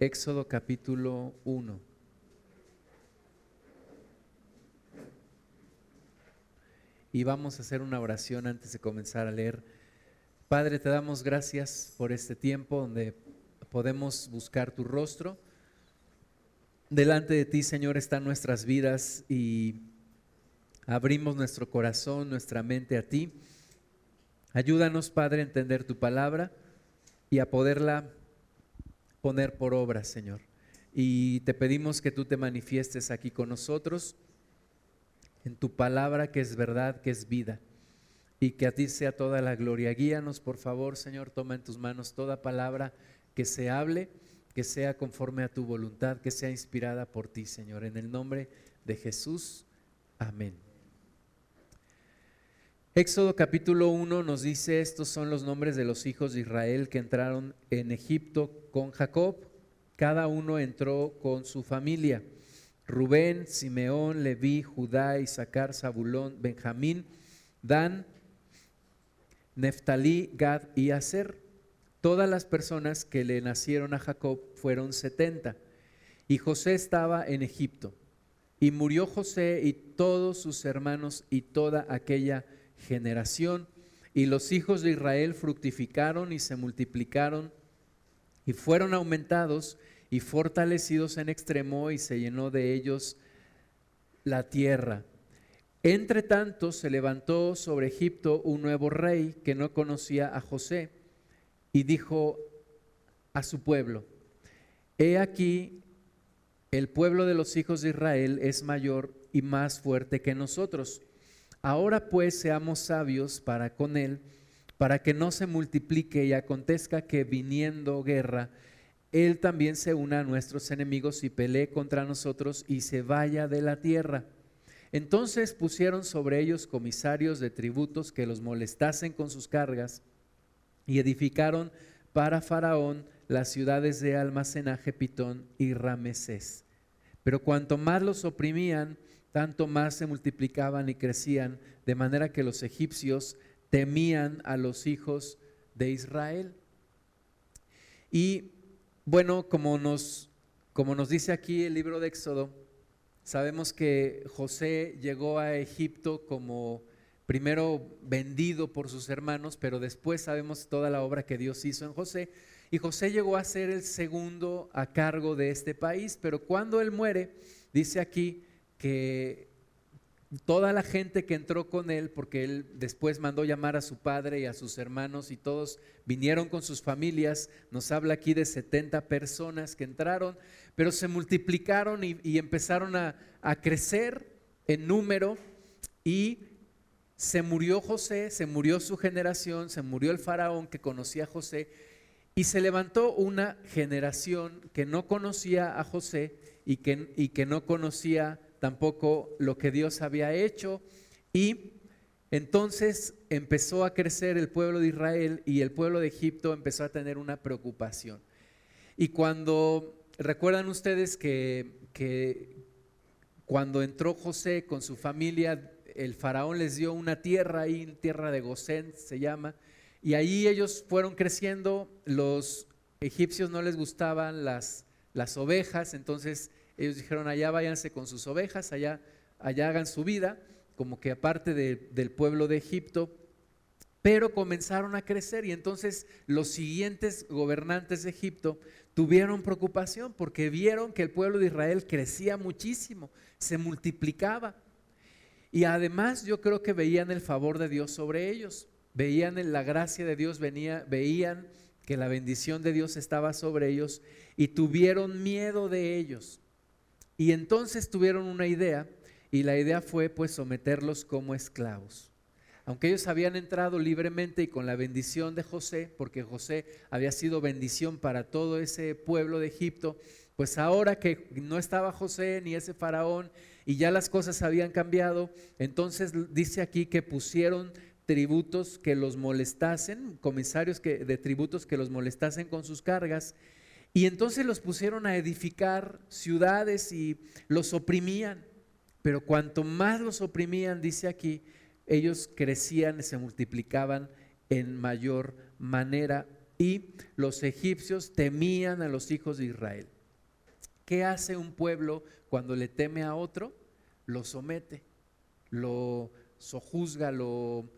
Éxodo capítulo 1. Y vamos a hacer una oración antes de comenzar a leer. Padre, te damos gracias por este tiempo donde podemos buscar tu rostro. Delante de ti, Señor, están nuestras vidas y abrimos nuestro corazón, nuestra mente a ti. Ayúdanos, Padre, a entender tu palabra y a poderla poner por obra, Señor. Y te pedimos que tú te manifiestes aquí con nosotros en tu palabra que es verdad, que es vida. Y que a ti sea toda la gloria. Guíanos, por favor, Señor, toma en tus manos toda palabra que se hable, que sea conforme a tu voluntad, que sea inspirada por ti, Señor. En el nombre de Jesús. Amén. Éxodo capítulo 1 nos dice, estos son los nombres de los hijos de Israel que entraron en Egipto con Jacob. Cada uno entró con su familia. Rubén, Simeón, Leví, Judá, Isaacar, Zabulón, Benjamín, Dan, Neftalí, Gad y Aser. Todas las personas que le nacieron a Jacob fueron setenta. Y José estaba en Egipto. Y murió José y todos sus hermanos y toda aquella generación. Y los hijos de Israel fructificaron y se multiplicaron y fueron aumentados y fortalecidos en extremo y se llenó de ellos la tierra. Entre tanto se levantó sobre Egipto un nuevo rey que no conocía a José y dijo a su pueblo, he aquí el pueblo de los hijos de Israel es mayor y más fuerte que nosotros Ahora pues seamos sabios para con él, para que no se multiplique y acontezca que viniendo guerra, él también se una a nuestros enemigos y pelee contra nosotros y se vaya de la tierra. Entonces pusieron sobre ellos comisarios de tributos que los molestasen con sus cargas y edificaron para Faraón las ciudades de almacenaje Pitón y Ramesés. Pero cuanto más los oprimían, tanto más se multiplicaban y crecían, de manera que los egipcios temían a los hijos de Israel. Y bueno, como nos, como nos dice aquí el libro de Éxodo, sabemos que José llegó a Egipto como primero vendido por sus hermanos, pero después sabemos toda la obra que Dios hizo en José. Y José llegó a ser el segundo a cargo de este país, pero cuando él muere, dice aquí que toda la gente que entró con él, porque él después mandó llamar a su padre y a sus hermanos y todos vinieron con sus familias, nos habla aquí de 70 personas que entraron, pero se multiplicaron y, empezaron a, a crecer en número y se murió José, se murió su generación, se murió el faraón que conocía a José y se levantó una generación que no conocía a José y que, y que no conocía tampoco lo que Dios había hecho. Y entonces empezó a crecer el pueblo de Israel y el pueblo de Egipto empezó a tener una preocupación. Y cuando, recuerdan ustedes que, que cuando entró José con su familia, el faraón les dio una tierra ahí, tierra de Gosén se llama, y ahí ellos fueron creciendo, los egipcios no les gustaban las, las ovejas, entonces ellos dijeron, allá váyanse con sus ovejas, allá, allá hagan su vida, como que aparte del pueblo de Egipto, pero comenzaron a crecer y entonces los siguientes gobernantes de Egipto tuvieron preocupación porque vieron que el pueblo de Israel crecía muchísimo, se multiplicaba. Y además yo creo que veían el favor de Dios sobre ellos, veían la gracia de Dios, venía, veían que la bendición de Dios estaba sobre ellos y tuvieron miedo de ellos. Y entonces tuvieron una idea y la idea fue pues someterlos como esclavos. Aunque ellos habían entrado libremente y con la bendición de José, porque José había sido bendición para todo ese pueblo de Egipto, pues ahora que no estaba José ni ese faraón y ya las cosas habían cambiado, entonces dice aquí que pusieron tributos que los molestasen, comisarios que, de tributos que los molestasen con sus cargas y entonces los pusieron a edificar ciudades y los oprimían. Pero cuanto más los oprimían, dice aquí, ellos crecían y se multiplicaban en mayor manera y los egipcios temían a los hijos de Israel. ¿Qué hace un pueblo cuando le teme a otro? Lo somete, lo sojuzga, lo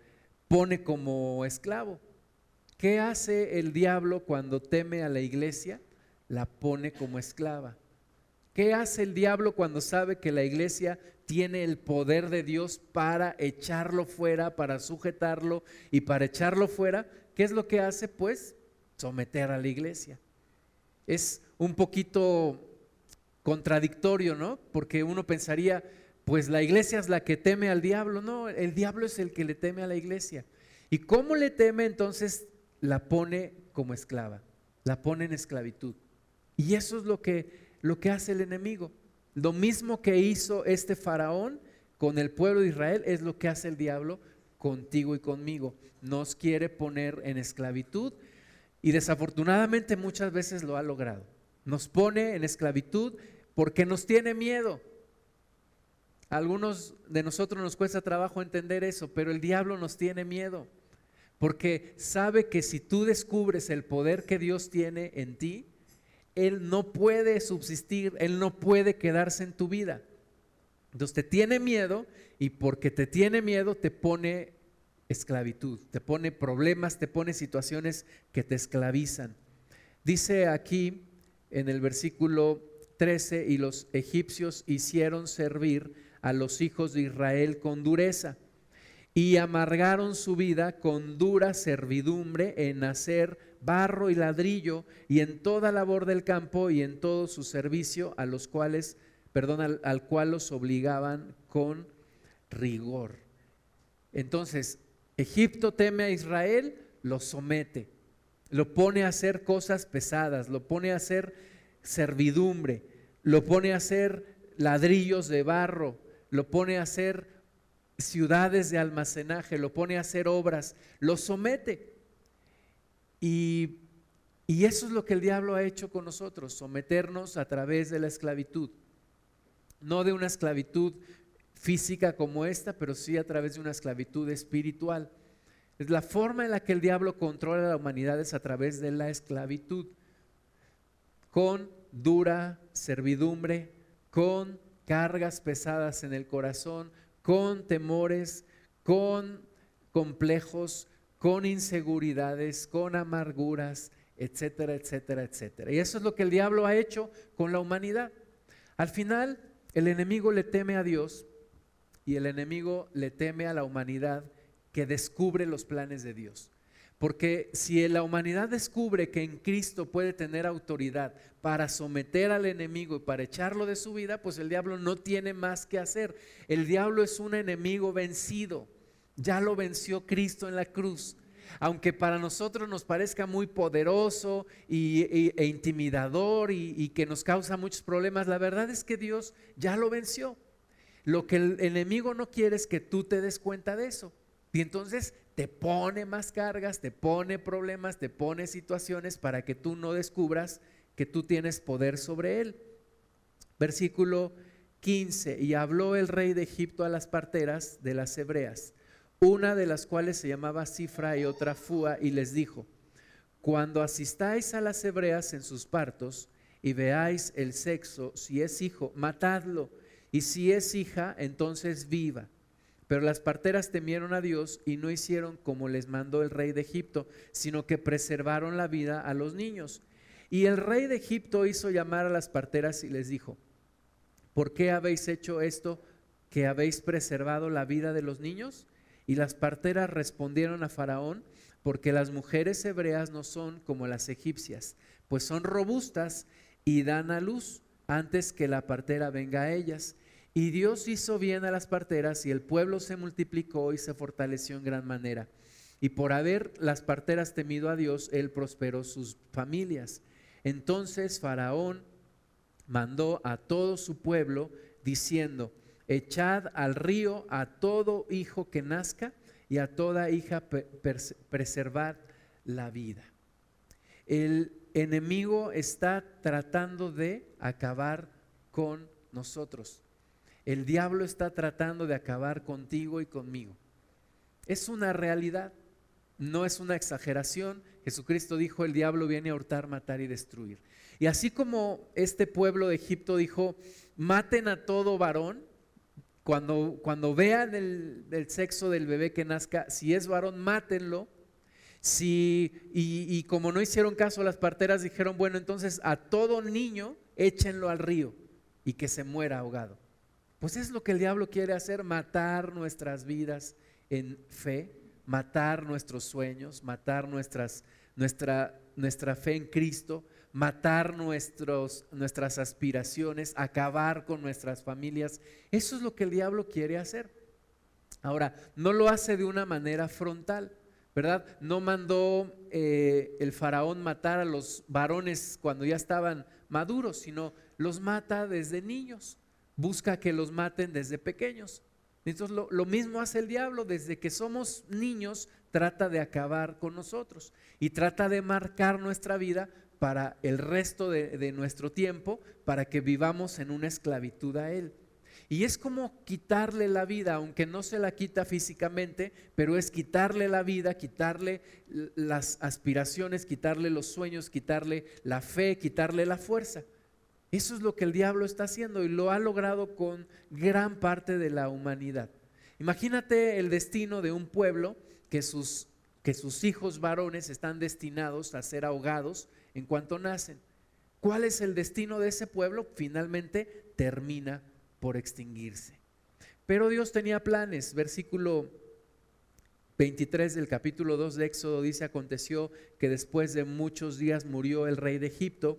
pone como esclavo. ¿Qué hace el diablo cuando teme a la iglesia? La pone como esclava. ¿Qué hace el diablo cuando sabe que la iglesia tiene el poder de Dios para echarlo fuera, para sujetarlo y para echarlo fuera? ¿Qué es lo que hace? Pues someter a la iglesia. Es un poquito contradictorio, ¿no? Porque uno pensaría, pues la iglesia es la que teme al diablo. No, el diablo es el que le teme a la iglesia. ¿Y cómo le teme? Entonces la pone como esclava, la pone en esclavitud. Y eso es lo que, lo que hace el enemigo. Lo mismo que hizo este faraón con el pueblo de Israel es lo que hace el diablo contigo y conmigo. Nos quiere poner en esclavitud y desafortunadamente muchas veces lo ha logrado. Nos pone en esclavitud porque nos tiene miedo. algunos de nosotros nos cuesta trabajo entender eso, pero el diablo nos tiene miedo. Porque sabe que si tú descubres el poder que Dios tiene en ti, Él no puede subsistir, Él no puede quedarse en tu vida. Entonces te tiene miedo y porque te tiene miedo te pone esclavitud, te pone problemas, te pone situaciones que te esclavizan. Dice aquí en el versículo 13, y los egipcios hicieron servir a los hijos de Israel con dureza y amargaron su vida con dura servidumbre en hacer barro y ladrillo y en toda labor del campo y en todo su servicio a los cuales, perdón, al, al cual los obligaban con rigor. Entonces, Egipto teme a Israel, lo somete, lo pone a hacer cosas pesadas, lo pone a hacer servidumbre, lo pone a hacer ladrillos de barro, lo pone a hacer ciudades de almacenaje, lo pone a hacer obras, lo somete. Y, eso es lo que el diablo ha hecho con nosotros, someternos a través de la esclavitud. No de una esclavitud física como esta, pero sí a través de una esclavitud espiritual. Es la forma en la que el diablo controla a la humanidad es a través de la esclavitud, con dura servidumbre, con cargas pesadas en el corazón, con temores, con complejos, con inseguridades, con amarguras, etcétera, etcétera, etcétera. Y eso es lo que el diablo ha hecho con la humanidad. Al final, el enemigo le teme a Dios y el enemigo le teme a la humanidad que descubre los planes de Dios. Porque si la humanidad descubre que en Cristo puede tener autoridad para someter al enemigo y para echarlo de su vida, pues el diablo no tiene más que hacer. El diablo es un enemigo vencido. Ya lo venció Cristo en la cruz. Aunque para nosotros nos parezca muy poderoso y, e intimidador y que nos causa muchos problemas, la verdad es que Dios ya lo venció. Lo que el enemigo no quiere es que tú te des cuenta de eso. Y entonces te pone más cargas, te pone problemas, te pone situaciones para que tú no descubras que tú tienes poder sobre él. Versículo 15, y habló el rey de Egipto a las parteras de las hebreas, una de las cuales se llamaba Cifra y otra Fua, y les dijo, cuando asistáis a las hebreas en sus partos y veáis el sexo, si es hijo, matadlo y si es hija, entonces viva. Pero las parteras temieron a Dios y no hicieron como les mandó el rey de Egipto, sino que preservaron la vida a los niños. Y el rey de Egipto hizo llamar a las parteras y les dijo, ¿por qué habéis hecho esto que habéis preservado la vida de los niños? Y las parteras respondieron a Faraón, porque las mujeres hebreas no son como las egipcias, pues son robustas y dan a luz antes que la partera venga a ellas. Y Dios hizo bien a las parteras y el pueblo se multiplicó y se fortaleció en gran manera. Y por haber las parteras temido a Dios, Él prosperó sus familias. Entonces Faraón mandó a todo su pueblo diciendo, echad al río a todo hijo que nazca y a toda hija preservad la vida. El enemigo está tratando de acabar con nosotros. El diablo está tratando de acabar contigo y conmigo. Es una realidad. no es una exageración. Jesucristo dijo, el diablo viene a hurtar, matar y destruir. Y así como este pueblo de Egipto dijo, maten a todo varón, cuando, cuando vean el, sexo del bebé que nazca, si es varón, mátenlo. Si, y, y como no hicieron caso, las parteras dijeron, bueno, entonces a todo niño échenlo al río y que se muera ahogado. Pues es lo que el diablo quiere hacer, matar nuestras vidas en fe, matar nuestros sueños, matar nuestras, nuestra, nuestra fe en Cristo, matar nuestros, nuestras aspiraciones, acabar con nuestras familias. Eso es lo que el diablo quiere hacer. Ahora, no lo hace de una manera frontal, ¿verdad? No mandó eh, el faraón matar a los varones cuando ya estaban maduros, sino los mata desde niños. Busca que los maten desde pequeños. Entonces lo, lo, mismo hace el diablo, desde que somos niños trata de acabar con nosotros y trata de marcar nuestra vida para el resto de, nuestro tiempo, para que vivamos en una esclavitud a Él. Y es como quitarle la vida, aunque no se la quita físicamente, pero es quitarle la vida, quitarle las aspiraciones, quitarle los sueños, quitarle la fe, quitarle la fuerza. Eso es lo que el diablo está haciendo y lo ha logrado con gran parte de la humanidad. Imagínate el destino de un pueblo que sus, que sus hijos varones están destinados a ser ahogados en cuanto nacen. ¿Cuál es el destino de ese pueblo? Finalmente termina por extinguirse. Pero Dios tenía planes. Versículo 23 del capítulo 2 de Éxodo dice, aconteció que después de muchos días murió el rey de Egipto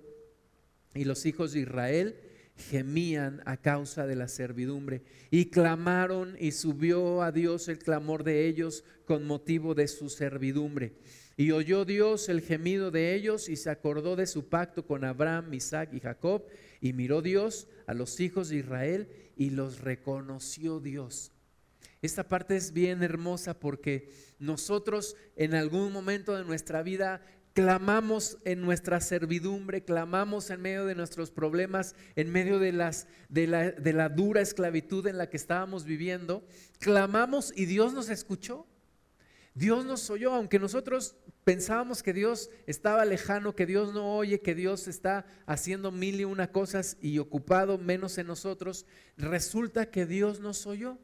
y los hijos de Israel gemían a causa de la servidumbre y clamaron y subió a Dios el clamor de ellos con motivo de su servidumbre. Y oyó Dios el gemido de ellos y se acordó de su pacto con Abraham, Isaac y Jacob. Y miró Dios a los hijos de Israel y los reconoció Dios. Esta parte es bien hermosa porque nosotros en algún momento de nuestra vida clamamos en nuestra servidumbre, clamamos en medio de nuestros problemas, en medio de, las, de, la, de la dura esclavitud en la que estábamos viviendo, clamamos y Dios nos escuchó. Dios nos oyó, aunque nosotros pensábamos que Dios estaba lejano, que Dios no oye, que Dios está haciendo mil y una cosas y ocupado menos en nosotros, resulta que Dios nos oyó.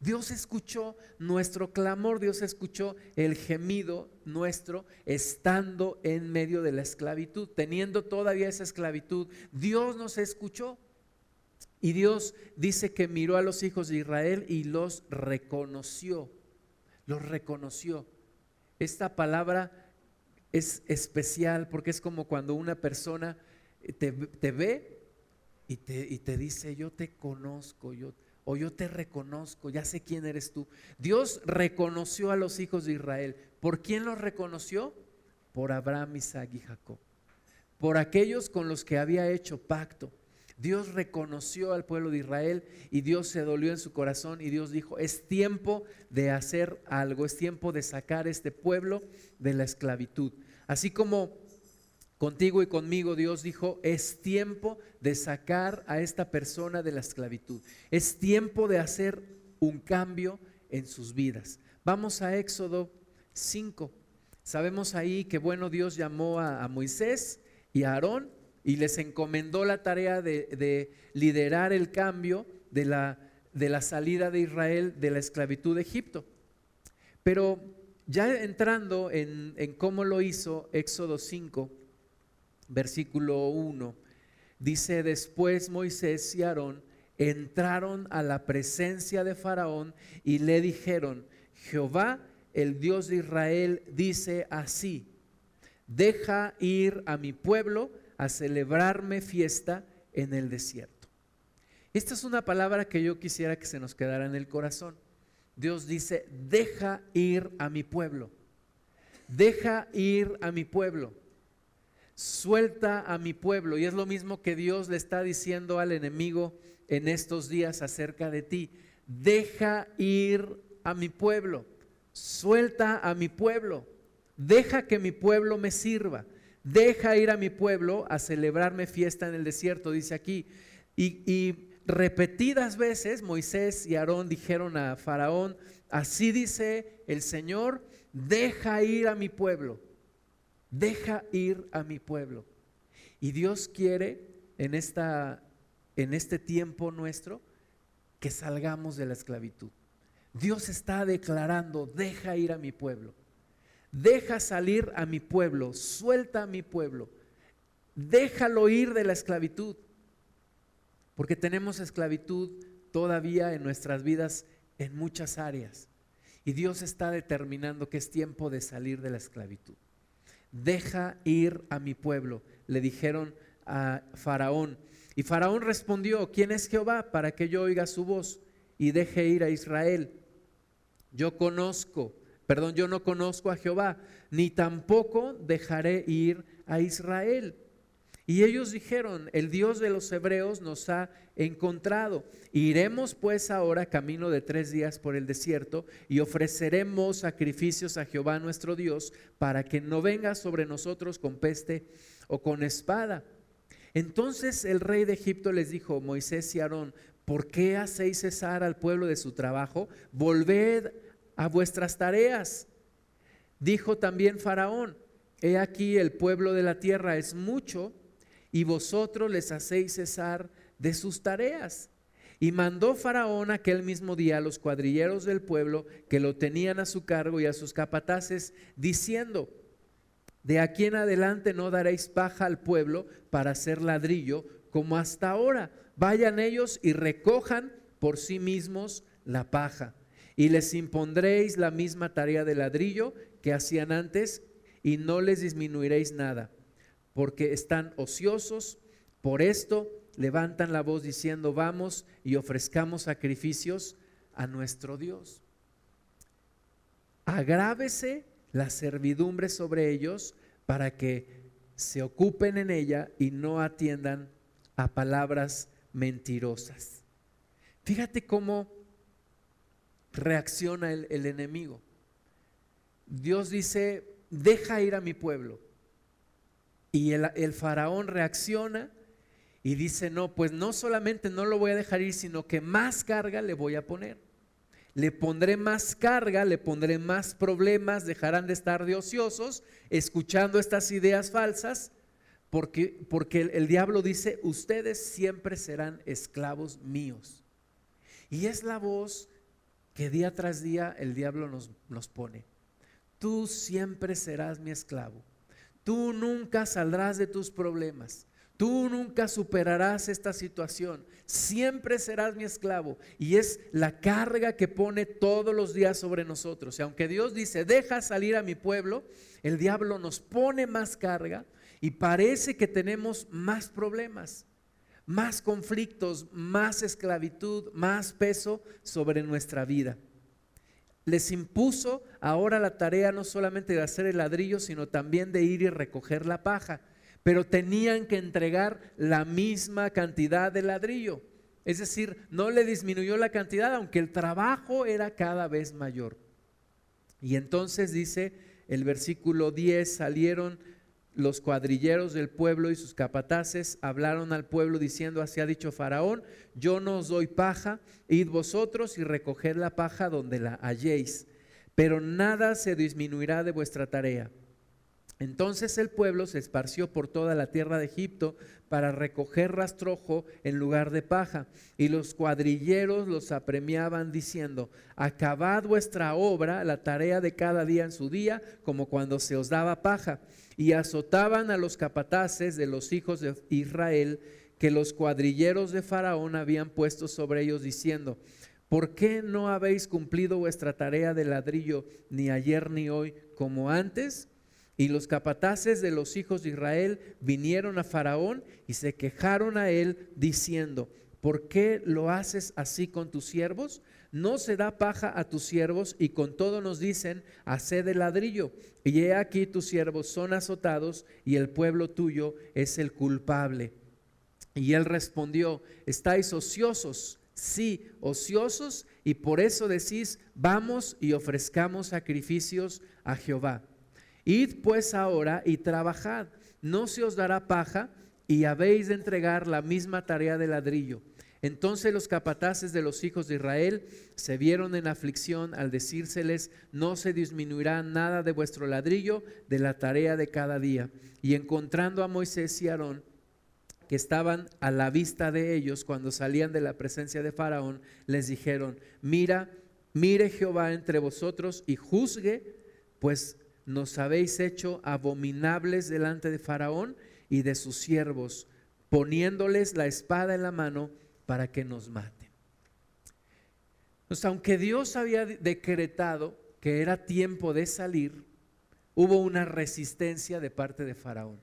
Dios escuchó nuestro clamor, Dios escuchó el gemido nuestro estando en medio de la esclavitud, teniendo todavía esa esclavitud. Dios nos escuchó. Y Dios dice que miró a los hijos de Israel y los reconoció los reconoció. Esta palabra es especial porque es como cuando una persona te, ve y te, y te, dice, yo te conozco, yo, o yo te reconozco, ya sé quién eres tú. Dios reconoció a los hijos de Israel. ¿Por quién los reconoció? Por Abraham, Isaac y Jacob. Por aquellos con los que había hecho pacto. Dios reconoció al pueblo de Israel y Dios se dolió en su corazón y Dios dijo, es tiempo de hacer algo, es tiempo de sacar este pueblo de la esclavitud. Así como contigo y conmigo Dios dijo, es tiempo de sacar a esta persona de la esclavitud. Es tiempo de hacer un cambio en sus vidas. Vamos a Éxodo 5. Sabemos ahí que bueno Dios llamó a, a Moisés y a Aarón y les encomendó la tarea de, liderar el cambio de la, salida de Israel de la esclavitud de Egipto. Pero ya entrando en, en, cómo lo hizo, Éxodo 5, versículo 1, dice, después Moisés y Aarón entraron a la presencia de Faraón y le dijeron, Jehová, el Dios de Israel, dice así, deja ir a mi pueblo a celebrarme fiesta en el desierto. Esta es una palabra que yo quisiera que se nos quedara en el corazón. Dios dice, deja ir a mi pueblo, deja ir a mi pueblo, suelta a mi pueblo. Y es lo mismo que Dios le está diciendo al enemigo en estos días acerca de ti. Deja ir a mi pueblo, suelta a mi pueblo, deja que mi pueblo me sirva deja ir a mi pueblo a celebrarme fiesta en el desierto, dice aquí. Y, repetidas veces Moisés y Aarón dijeron a Faraón, así dice el Señor, deja ir a mi pueblo, deja ir a mi pueblo. Y Dios quiere en, esta, en este tiempo nuestro que salgamos de la esclavitud. Dios está declarando, deja ir a mi pueblo, deja salir a mi pueblo, suelta a mi pueblo, déjalo ir de la esclavitud, porque tenemos esclavitud todavía en nuestras vidas en muchas áreas. Y Dios está determinando que es tiempo de salir de la esclavitud. Deja ir a mi pueblo, le dijeron a Faraón. Y Faraón respondió, ¿quién es Jehová para que yo oiga su voz y deje ir a Israel? Yo conozco, perdón, yo no conozco a Jehová, ni tampoco dejaré ir a Israel. Y ellos dijeron, el Dios de los hebreos nos ha encontrado. Iremos pues ahora camino de tres días por el desierto y ofreceremos sacrificios a Jehová nuestro Dios para que no venga sobre nosotros con peste o con espada. Entonces el rey de Egipto les dijo, Moisés y Aarón, ¿por qué hacéis cesar al pueblo de su trabajo? Volved a vuestras tareas. Dijo también Faraón, he aquí el pueblo de la tierra es mucho y vosotros les hacéis cesar de sus tareas. Y mandó Faraón aquel mismo día a los cuadrilleros del pueblo que lo tenían a su cargo y a sus capataces, diciendo, de aquí en adelante no daréis paja al pueblo para hacer ladrillo como hasta ahora. Vayan ellos y recojan por sí mismos la paja. Y les impondréis la misma tarea de ladrillo que hacían antes y no les disminuiréis nada porque están ociosos. Por esto levantan la voz diciendo, vamos y ofrezcamos sacrificios a nuestro Dios. Agrávese la servidumbre sobre ellos para que se ocupen en ella y no atiendan a palabras mentirosas. Fíjate cómo reacciona el, el enemigo. Dios dice, deja ir a mi pueblo. Y el, faraón reacciona y dice, no, pues no solamente no lo voy a dejar ir, sino que más carga le voy a poner. Le pondré más carga, le pondré más problemas, dejarán de estar de ociosos escuchando estas ideas falsas, porque, porque el, el diablo dice, ustedes siempre serán esclavos míos. Y es la voz que día tras día el diablo nos, nos pone. Tú siempre serás mi esclavo. Tú nunca saldrás de tus problemas. Tú nunca superarás esta situación. Siempre serás mi esclavo. Y es la carga que pone todos los días sobre nosotros. Y aunque Dios dice, deja salir a mi pueblo, el diablo nos pone más carga y parece que tenemos más problemas, más conflictos, más esclavitud, más peso sobre nuestra vida les impuso ahora la tarea no solamente de hacer el ladrillo, sino también de ir y recoger la paja. Pero tenían que entregar la misma cantidad de ladrillo. Es decir, no le disminuyó la cantidad, aunque el trabajo era cada vez mayor. Y entonces dice el versículo 10, salieron los cuadrilleros del pueblo y sus capataces hablaron al pueblo diciendo, así ha dicho Faraón, yo no os doy paja, id vosotros y recoged la paja donde la halléis, pero nada se disminuirá de vuestra tarea. Entonces el pueblo se esparció por toda la tierra de Egipto para recoger rastrojo en lugar de paja. Y los cuadrilleros los apremiaban diciendo, acabad vuestra obra, la tarea de cada día en su día, como cuando se os daba paja y azotaban a los capataces de los hijos de Israel que los cuadrilleros de Faraón habían puesto sobre ellos diciendo, ¿por qué no habéis cumplido vuestra tarea de ladrillo ni ayer ni hoy como antes? Y los capataces de los hijos de Israel vinieron a Faraón y se quejaron a él diciendo, ¿por qué lo haces así con tus siervos? No se da paja a tus siervos y con todo nos dicen, haced el ladrillo. Y he aquí tus siervos son azotados y el pueblo tuyo es el culpable. Y él respondió, estáis ociosos, sí, ociosos, y por eso decís, vamos y ofrezcamos sacrificios a Jehová. Id pues ahora y trabajad, no se os dará paja y habéis de entregar la misma tarea de ladrillo Entonces los capataces de los hijos de Israel se vieron en aflicción al decírseles, no se disminuirá nada de vuestro ladrillo de la tarea de cada día. Y encontrando a Moisés y Aarón, que estaban a la vista de ellos cuando salían de la presencia de Faraón, les dijeron, mira, mire Jehová entre vosotros y juzgue, pues nos habéis hecho abominables delante de Faraón y de sus siervos, poniéndoles la espada en la mano para que nos maten. Entonces, aunque Dios había decretado que era tiempo de salir, hubo una resistencia de parte de Faraón.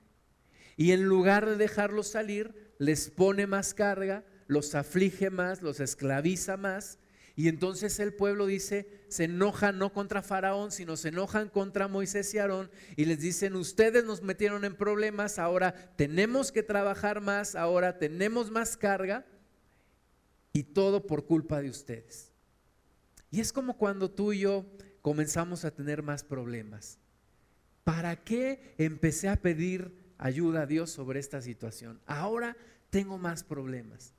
Y en lugar de dejarlos salir, les pone más carga, los aflige más, los esclaviza más. Y entonces el pueblo dice, se enojan no contra Faraón, sino se enojan contra Moisés y Aarón y les dicen, ustedes nos metieron en problemas, ahora tenemos que trabajar más, ahora tenemos más carga y todo por culpa de ustedes. Y es como cuando tú y yo comenzamos a tener más problemas. ¿Para qué empecé a pedir ayuda a Dios sobre esta situación? Ahora tengo más problemas.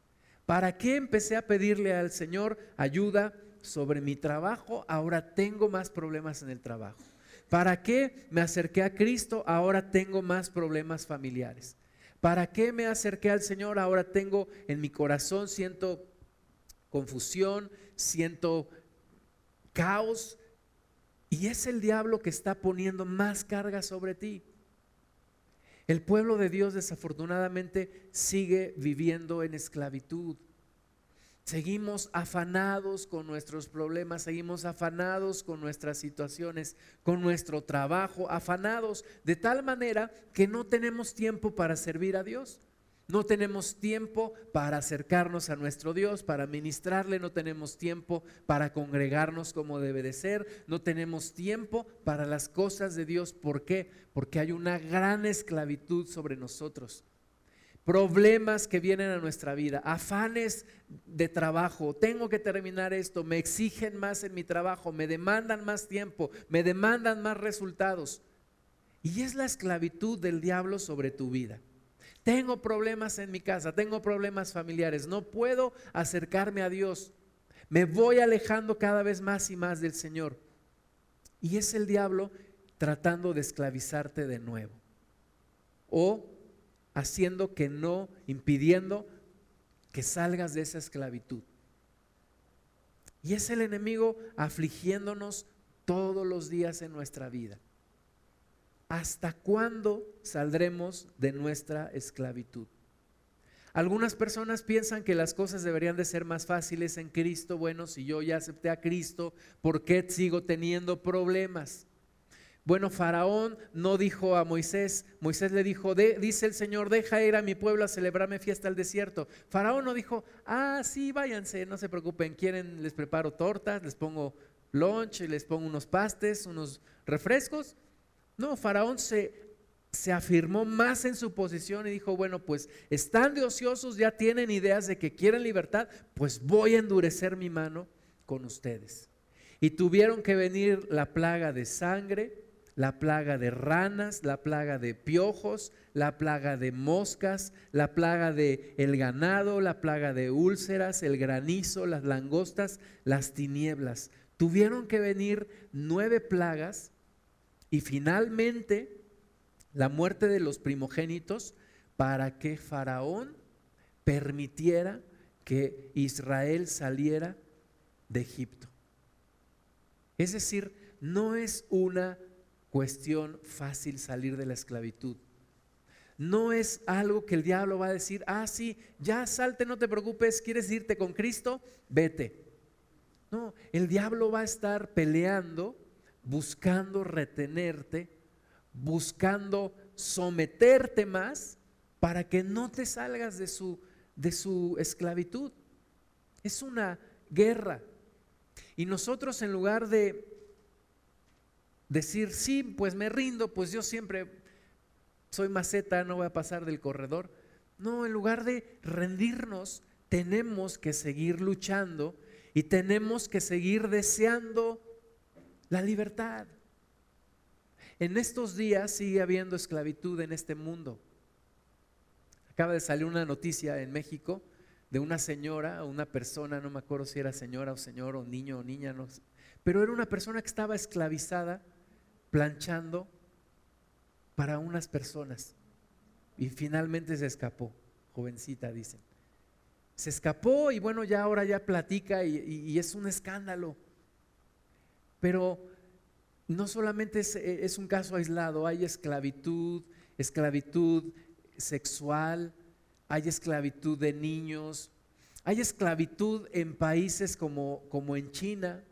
¿Para qué empecé a pedirle al Señor ayuda sobre mi trabajo? Ahora tengo más problemas en el trabajo. ¿Para qué me acerqué a Cristo? Ahora tengo más problemas familiares. ¿Para qué me acerqué al Señor? Ahora tengo en mi corazón, siento confusión, siento caos. Y es el diablo que está poniendo más carga sobre ti. El pueblo de Dios desafortunadamente sigue viviendo en esclavitud. Seguimos afanados con nuestros problemas, seguimos afanados con nuestras situaciones, con nuestro trabajo, afanados de tal manera que no tenemos tiempo para servir a Dios. No tenemos tiempo para acercarnos a nuestro Dios, para ministrarle, no tenemos tiempo para congregarnos como debe de ser, no tenemos tiempo para las cosas de Dios. ¿Por qué? Porque hay una gran esclavitud sobre nosotros. Problemas que vienen a nuestra vida, afanes de trabajo, tengo que terminar esto, me exigen más en mi trabajo, me demandan más tiempo, me demandan más resultados. Y es la esclavitud del diablo sobre tu vida. Tengo problemas en mi casa, tengo problemas familiares, no puedo acercarme a Dios. Me voy alejando cada vez más y más del Señor. Y es el diablo tratando de esclavizarte de nuevo. O haciendo que no, impidiendo que salgas de esa esclavitud. Y es el enemigo afligiéndonos todos los días en nuestra vida. ¿Hasta cuándo saldremos de nuestra esclavitud? Algunas personas piensan que las cosas deberían de ser más fáciles en Cristo. Bueno, si yo ya acepté a Cristo, ¿por qué sigo teniendo problemas? Bueno, Faraón no dijo a Moisés, Moisés le dijo, dice el Señor, deja ir a mi pueblo a celebrarme fiesta al desierto. Faraón no dijo, ah, sí, váyanse, no se preocupen, quieren, les preparo tortas, les pongo lunch, les pongo unos pastes, unos refrescos. No, Faraón se, se afirmó más en su posición y dijo, bueno, pues están de ociosos, ya tienen ideas de que quieren libertad, pues voy a endurecer mi mano con ustedes. Y tuvieron que venir la plaga de sangre, la plaga de ranas, la plaga de piojos, la plaga de moscas, la plaga de el ganado, la plaga de úlceras, el granizo, las langostas, las tinieblas. Tuvieron que venir nueve plagas y finalmente, la muerte de los primogénitos para que Faraón permitiera que Israel saliera de Egipto. Es decir, no es una cuestión fácil salir de la esclavitud. No es algo que el diablo va a decir, ah, sí, ya salte, no te preocupes, quieres irte con Cristo, vete. No, el diablo va a estar peleando buscando retenerte, buscando someterte más para que no te salgas de su, de su esclavitud. Es una guerra. Y nosotros en lugar de decir, sí, pues me rindo, pues yo siempre soy maceta, no voy a pasar del corredor. No, en lugar de rendirnos, tenemos que seguir luchando y tenemos que seguir deseando la libertad. En estos días sigue habiendo esclavitud en este mundo. Acaba de salir una noticia en México de una señora, una persona, no me acuerdo si era señora o señor o niño o niña, pero era una persona que estaba esclavizada planchando para unas personas y finalmente se escapó, jovencita dicen. Se escapó y bueno, ya ahora ya platica y, es un escándalo. Pero no solamente es, es un caso aislado, hay esclavitud, esclavitud sexual, hay esclavitud de niños, hay esclavitud en países como, como en China.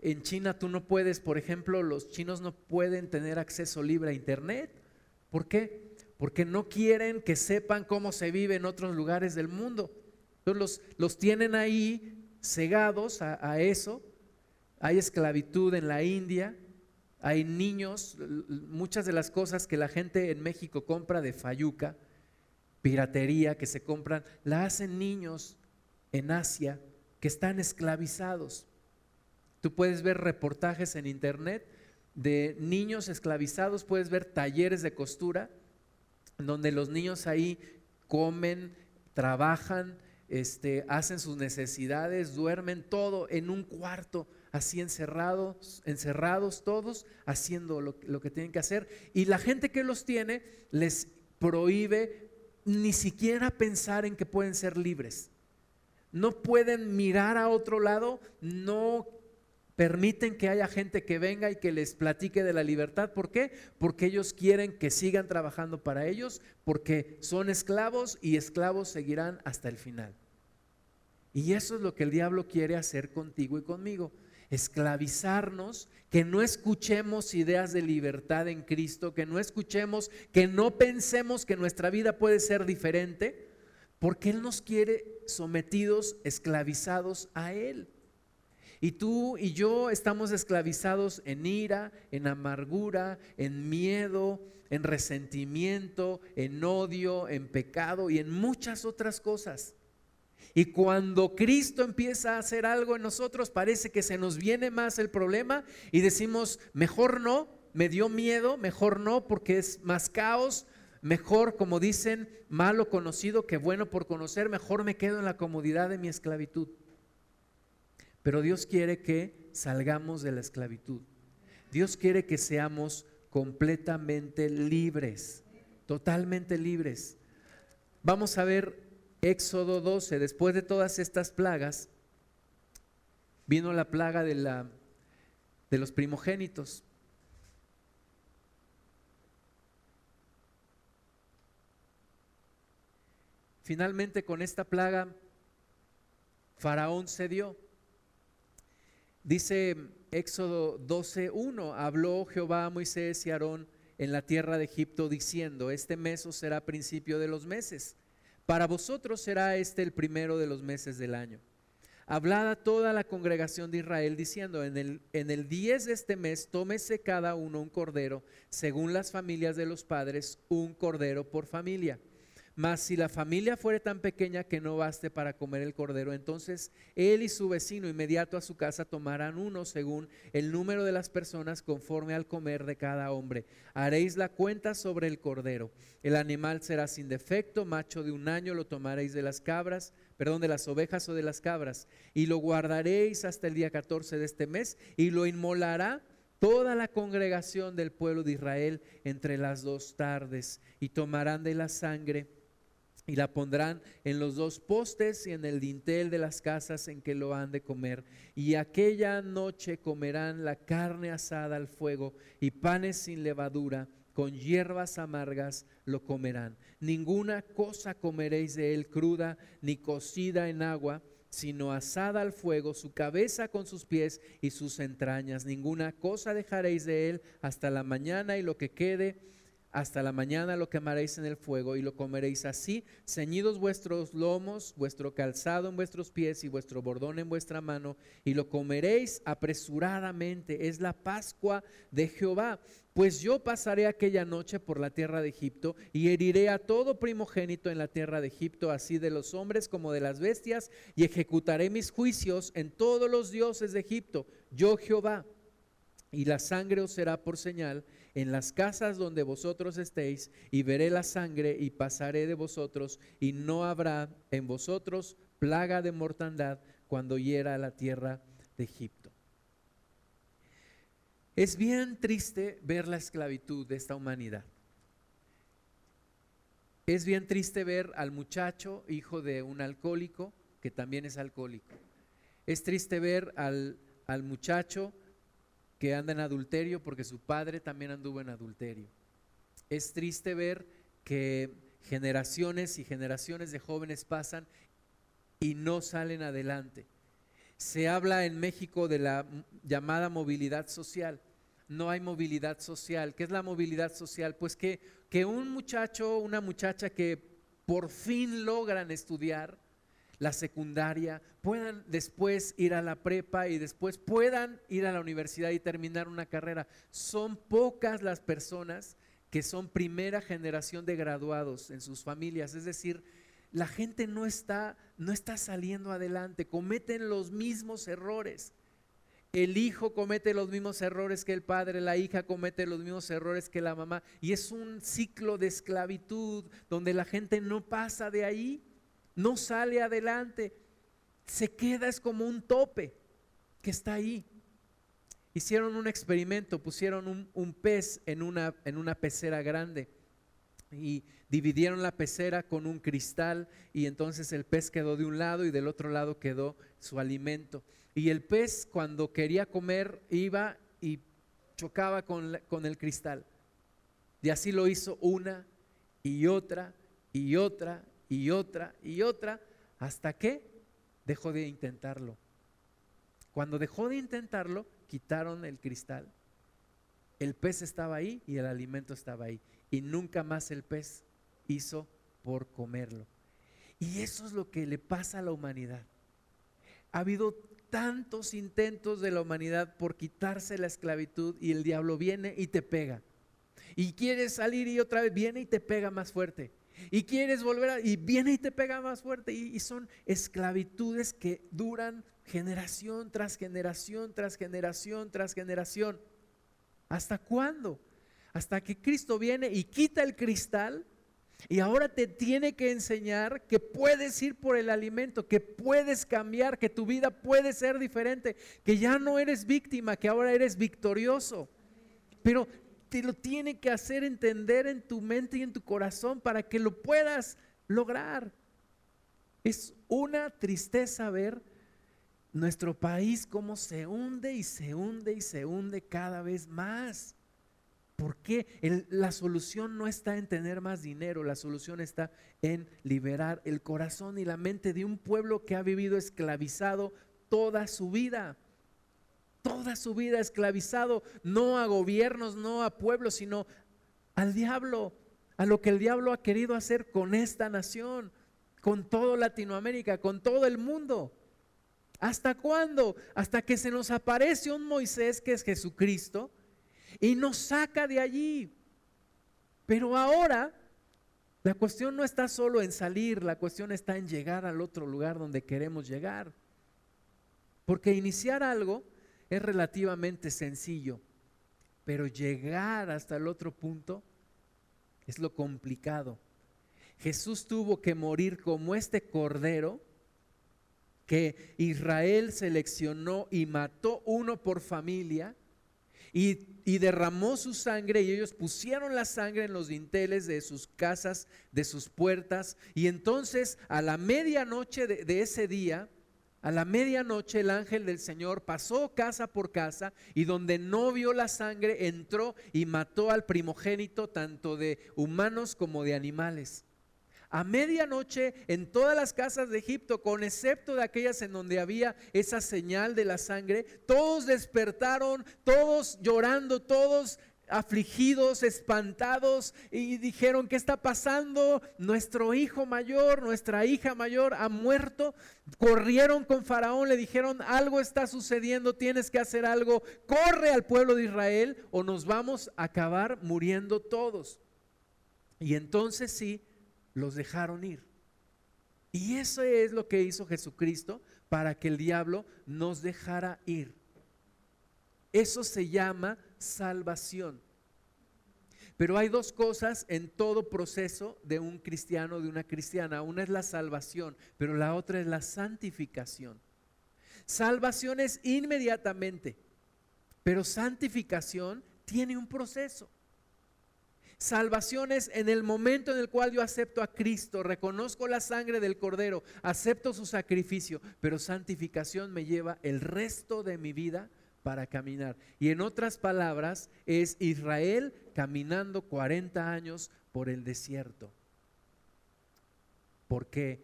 En China tú no puedes, por ejemplo, los chinos no pueden tener acceso libre a Internet. ¿Por qué? Porque no quieren que sepan cómo se vive en otros lugares del mundo. Entonces los, los tienen ahí cegados a eso. Hay esclavitud en la India, hay niños, muchas de las cosas que la gente en México compra de Fayuca, piratería que se compran, la hacen niños en Asia que están esclavizados. Tú puedes ver reportajes en internet de niños esclavizados, puedes ver talleres de costura donde los niños ahí comen, trabajan, este, hacen sus necesidades, duermen todo en un cuarto, así encerrados, encerrados todos, haciendo lo, lo que tienen que hacer. Y la gente que los tiene les prohíbe ni siquiera pensar en que pueden ser libres. No pueden mirar a otro lado, no permiten que haya gente que venga y que les platique de la libertad. ¿Por qué? Porque ellos quieren que sigan trabajando para ellos, porque son esclavos y esclavos seguirán hasta el final. Y eso es lo que el diablo quiere hacer contigo y conmigo esclavizarnos, que no escuchemos ideas de libertad en Cristo, que no escuchemos, que no pensemos que nuestra vida puede ser diferente, porque Él nos quiere sometidos, esclavizados a Él. Y tú y yo estamos esclavizados en ira, en amargura, en miedo, en resentimiento, en odio, en pecado y en muchas otras cosas. Y cuando Cristo empieza a hacer algo en nosotros, parece que se nos viene más el problema y decimos, mejor no, me dio miedo, mejor no, porque es más caos, mejor, como dicen, malo conocido que bueno por conocer, mejor me quedo en la comodidad de mi esclavitud. Pero Dios quiere que salgamos de la esclavitud. Dios quiere que seamos completamente libres, totalmente libres. Vamos a ver Éxodo 12, después de todas estas plagas, vino la plaga de, la, de los primogénitos. Finalmente con esta plaga, Faraón cedió. Dice Éxodo 12.1, habló Jehová a Moisés y Aarón en la tierra de Egipto diciendo, este mes será principio de los meses para vosotros será este el primero de los meses del año. Hablad a toda la congregación de Israel diciendo, en el, en el 10 de este mes tómese cada uno un cordero, según las familias de los padres, un cordero por familia. Mas si la familia fuere tan pequeña que no baste para comer el cordero, entonces él y su vecino inmediato a su casa tomarán uno según el número de las personas conforme al comer de cada hombre. Haréis la cuenta sobre el cordero. El animal será sin defecto, macho de un año, lo tomaréis de las cabras, perdón, de las ovejas o de las cabras, y lo guardaréis hasta el día 14 de este mes, y lo inmolará toda la congregación del pueblo de Israel entre las dos tardes, y tomarán de la sangre y la pondrán en los dos postes y en el dintel de las casas en que lo han de comer. Y aquella noche comerán la carne asada al fuego y panes sin levadura, con hierbas amargas lo comerán. Ninguna cosa comeréis de él cruda ni cocida en agua, sino asada al fuego, su cabeza con sus pies y sus entrañas. Ninguna cosa dejaréis de él hasta la mañana y lo que quede hasta la mañana lo quemaréis en el fuego y lo comeréis así, ceñidos vuestros lomos, vuestro calzado en vuestros pies y vuestro bordón en vuestra mano, y lo comeréis apresuradamente. Es la Pascua de Jehová. Pues yo pasaré aquella noche por la tierra de Egipto y heriré a todo primogénito en la tierra de Egipto, así de los hombres como de las bestias, y ejecutaré mis juicios en todos los dioses de Egipto. Yo Jehová. Y la sangre os será por señal en las casas donde vosotros estéis, y veré la sangre y pasaré de vosotros, y no habrá en vosotros plaga de mortandad cuando hiera la tierra de Egipto. Es bien triste ver la esclavitud de esta humanidad. Es bien triste ver al muchacho, hijo de un alcohólico, que también es alcohólico. Es triste ver al, al muchacho que anda en adulterio porque su padre también anduvo en adulterio. Es triste ver que generaciones y generaciones de jóvenes pasan y no salen adelante. Se habla en México de la llamada movilidad social. No hay movilidad social. ¿Qué es la movilidad social? Pues que, que un muchacho, una muchacha que por fin logran estudiar, la secundaria, puedan después ir a la prepa y después puedan ir a la universidad y terminar una carrera. Son pocas las personas que son primera generación de graduados en sus familias, es decir, la gente no está no está saliendo adelante, cometen los mismos errores. El hijo comete los mismos errores que el padre, la hija comete los mismos errores que la mamá. Y es un ciclo de esclavitud donde la gente no pasa de ahí no sale adelante, se queda, es como un tope que está ahí. Hicieron un experimento, pusieron un, pez en una, en una pecera grande y dividieron la pecera con un cristal y entonces el pez quedó de un lado y del otro lado quedó su alimento. Y el pez cuando quería comer iba y chocaba con, con el cristal. Y así lo hizo una y otra y otra y otra y otra, hasta que dejó de intentarlo. Cuando dejó de intentarlo, quitaron el cristal. El pez estaba ahí y el alimento estaba ahí. Y nunca más el pez hizo por comerlo. Y eso es lo que le pasa a la humanidad. Ha habido tantos intentos de la humanidad por quitarse la esclavitud y el diablo viene y te pega. Y quieres salir y otra vez viene y te pega más fuerte y quieres volver a, y viene y te pega más fuerte y, y, son esclavitudes que duran generación tras generación, tras generación, tras generación. ¿Hasta cuándo? Hasta que Cristo viene y quita el cristal y ahora te tiene que enseñar que puedes ir por el alimento, que puedes cambiar, que tu vida puede ser diferente, que ya no eres víctima, que ahora eres victorioso. Pero te lo tiene que hacer entender en tu mente y en tu corazón para que lo puedas lograr. Es una tristeza ver nuestro país cómo se hunde y se hunde y se hunde cada vez más. Porque la solución no está en tener más dinero, la solución está en liberar el corazón y la mente de un pueblo que ha vivido esclavizado toda su vida toda su vida esclavizado, no a gobiernos, no a pueblos, sino al diablo, a lo que el diablo ha querido hacer con esta nación, con todo Latinoamérica, con todo el mundo. ¿Hasta cuándo? Hasta que se nos aparece un Moisés que es Jesucristo y nos saca de allí. Pero ahora la cuestión no está solo en salir, la cuestión está en llegar al otro lugar donde queremos llegar. Porque iniciar algo es relativamente sencillo, pero llegar hasta el otro punto es lo complicado. Jesús tuvo que morir como este cordero que Israel seleccionó y mató uno por familia y, derramó su sangre y ellos pusieron la sangre en los dinteles de sus casas, de sus puertas y entonces a la medianoche de ese día a la medianoche el ángel del Señor pasó casa por casa y donde no vio la sangre entró y mató al primogénito tanto de humanos como de animales. A medianoche en todas las casas de Egipto, con excepto de aquellas en donde había esa señal de la sangre, todos despertaron, todos llorando, todos afligidos, espantados y dijeron, ¿qué está pasando? Nuestro hijo mayor, nuestra hija mayor ha muerto. Corrieron con Faraón, le dijeron, algo está sucediendo, tienes que hacer algo, corre al pueblo de Israel o nos vamos a acabar muriendo todos. Y entonces sí, los dejaron ir. Y eso es lo que hizo Jesucristo para que el diablo nos dejara ir. Eso se llama salvación. Pero hay dos cosas en todo proceso de un cristiano, de una cristiana. Una es la salvación, pero la otra es la santificación. Salvación es inmediatamente, pero santificación tiene un proceso. Salvación es en el momento en el cual yo acepto a Cristo, reconozco la sangre del Cordero, acepto su sacrificio, pero santificación me lleva el resto de mi vida para caminar. Y en otras palabras, es Israel caminando 40 años por el desierto. Porque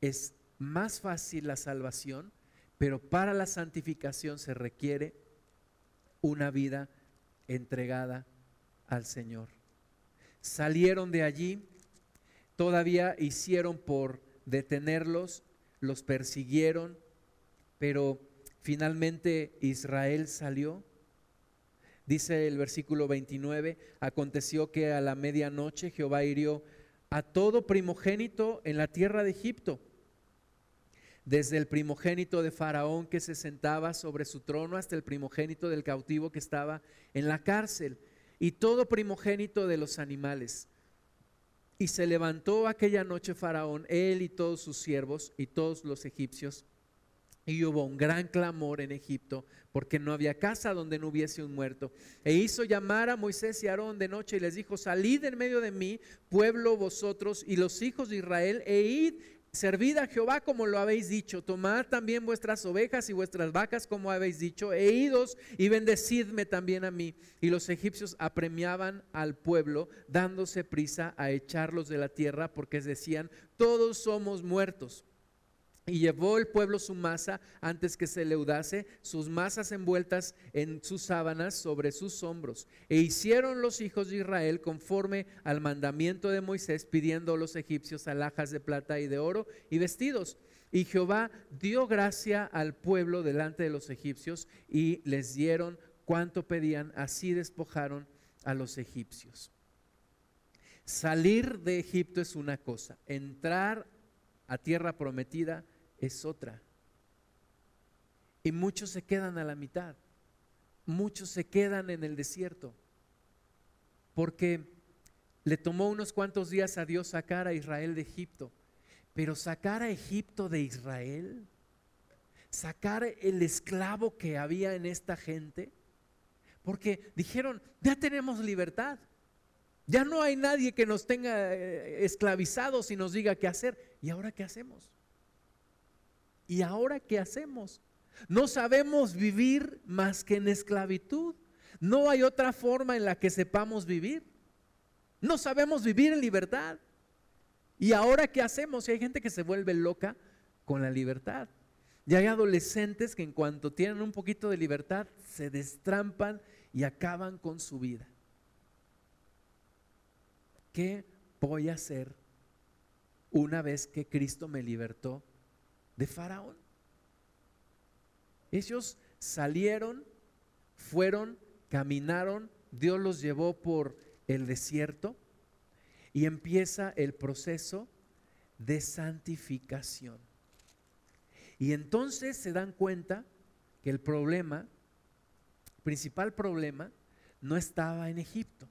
es más fácil la salvación, pero para la santificación se requiere una vida entregada al Señor salieron de allí, todavía hicieron por detenerlos, los persiguieron, pero finalmente Israel salió. Dice el versículo 29, aconteció que a la medianoche Jehová hirió a todo primogénito en la tierra de Egipto, desde el primogénito de Faraón que se sentaba sobre su trono hasta el primogénito del cautivo que estaba en la cárcel y todo primogénito de los animales. Y se levantó aquella noche Faraón, él y todos sus siervos y todos los egipcios, y hubo un gran clamor en Egipto, porque no había casa donde no hubiese un muerto. E hizo llamar a Moisés y Aarón de noche y les dijo, salid en medio de mí, pueblo vosotros y los hijos de Israel, e id Servid a Jehová como lo habéis dicho, tomad también vuestras ovejas y vuestras vacas como habéis dicho, e idos y bendecidme también a mí. Y los egipcios apremiaban al pueblo, dándose prisa a echarlos de la tierra, porque decían, todos somos muertos. Y llevó el pueblo su masa antes que se leudase, sus masas envueltas en sus sábanas sobre sus hombros. E hicieron los hijos de Israel conforme al mandamiento de Moisés, pidiendo a los egipcios alhajas de plata y de oro y vestidos. Y Jehová dio gracia al pueblo delante de los egipcios y les dieron cuanto pedían, así despojaron a los egipcios. Salir de Egipto es una cosa, entrar a tierra prometida es otra. Y muchos se quedan a la mitad. Muchos se quedan en el desierto. Porque le tomó unos cuantos días a Dios sacar a Israel de Egipto. Pero sacar a Egipto de Israel, sacar el esclavo que había en esta gente, porque dijeron, ya tenemos libertad. Ya no hay nadie que nos tenga eh, esclavizados y nos diga qué hacer. ¿Y ahora qué hacemos? ¿Y ahora qué hacemos? No sabemos vivir más que en esclavitud. No hay otra forma en la que sepamos vivir. No sabemos vivir en libertad. ¿Y ahora qué hacemos? Y hay gente que se vuelve loca con la libertad. Y hay adolescentes que en cuanto tienen un poquito de libertad se destrampan y acaban con su vida. ¿Qué voy a hacer una vez que Cristo me libertó de Faraón. Ellos salieron, fueron, caminaron, Dios los llevó por el desierto y empieza el proceso de santificación. Y entonces se dan cuenta que el problema, principal problema, no estaba en Egipto.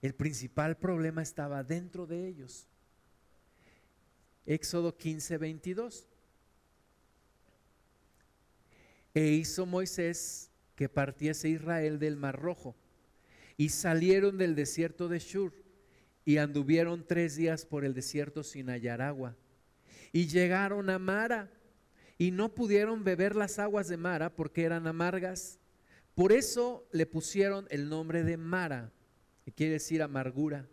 El principal problema estaba dentro de ellos. Éxodo 15, 22. E hizo Moisés que partiese Israel del Mar Rojo. Y salieron del desierto de Shur y anduvieron tres días por el desierto sin hallar agua. Y llegaron a Mara y no pudieron beber las aguas de Mara porque eran amargas. Por eso le pusieron el nombre de Mara, que quiere decir amargura.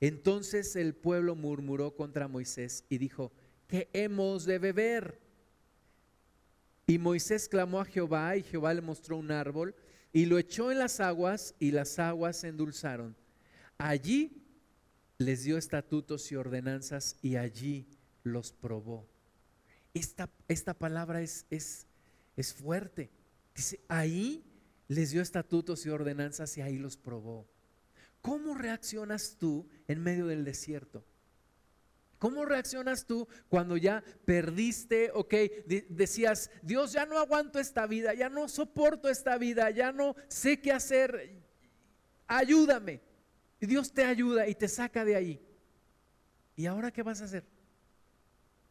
Entonces el pueblo murmuró contra Moisés y dijo, ¿qué hemos de beber? Y Moisés clamó a Jehová y Jehová le mostró un árbol y lo echó en las aguas y las aguas se endulzaron. Allí les dio estatutos y ordenanzas y allí los probó. Esta, esta palabra es, es, es fuerte. Dice, ahí les dio estatutos y ordenanzas y ahí los probó. ¿Cómo reaccionas tú en medio del desierto? ¿Cómo reaccionas tú cuando ya perdiste, ok, decías, Dios, ya no aguanto esta vida, ya no soporto esta vida, ya no sé qué hacer, ayúdame? Y Dios te ayuda y te saca de ahí. ¿Y ahora qué vas a hacer?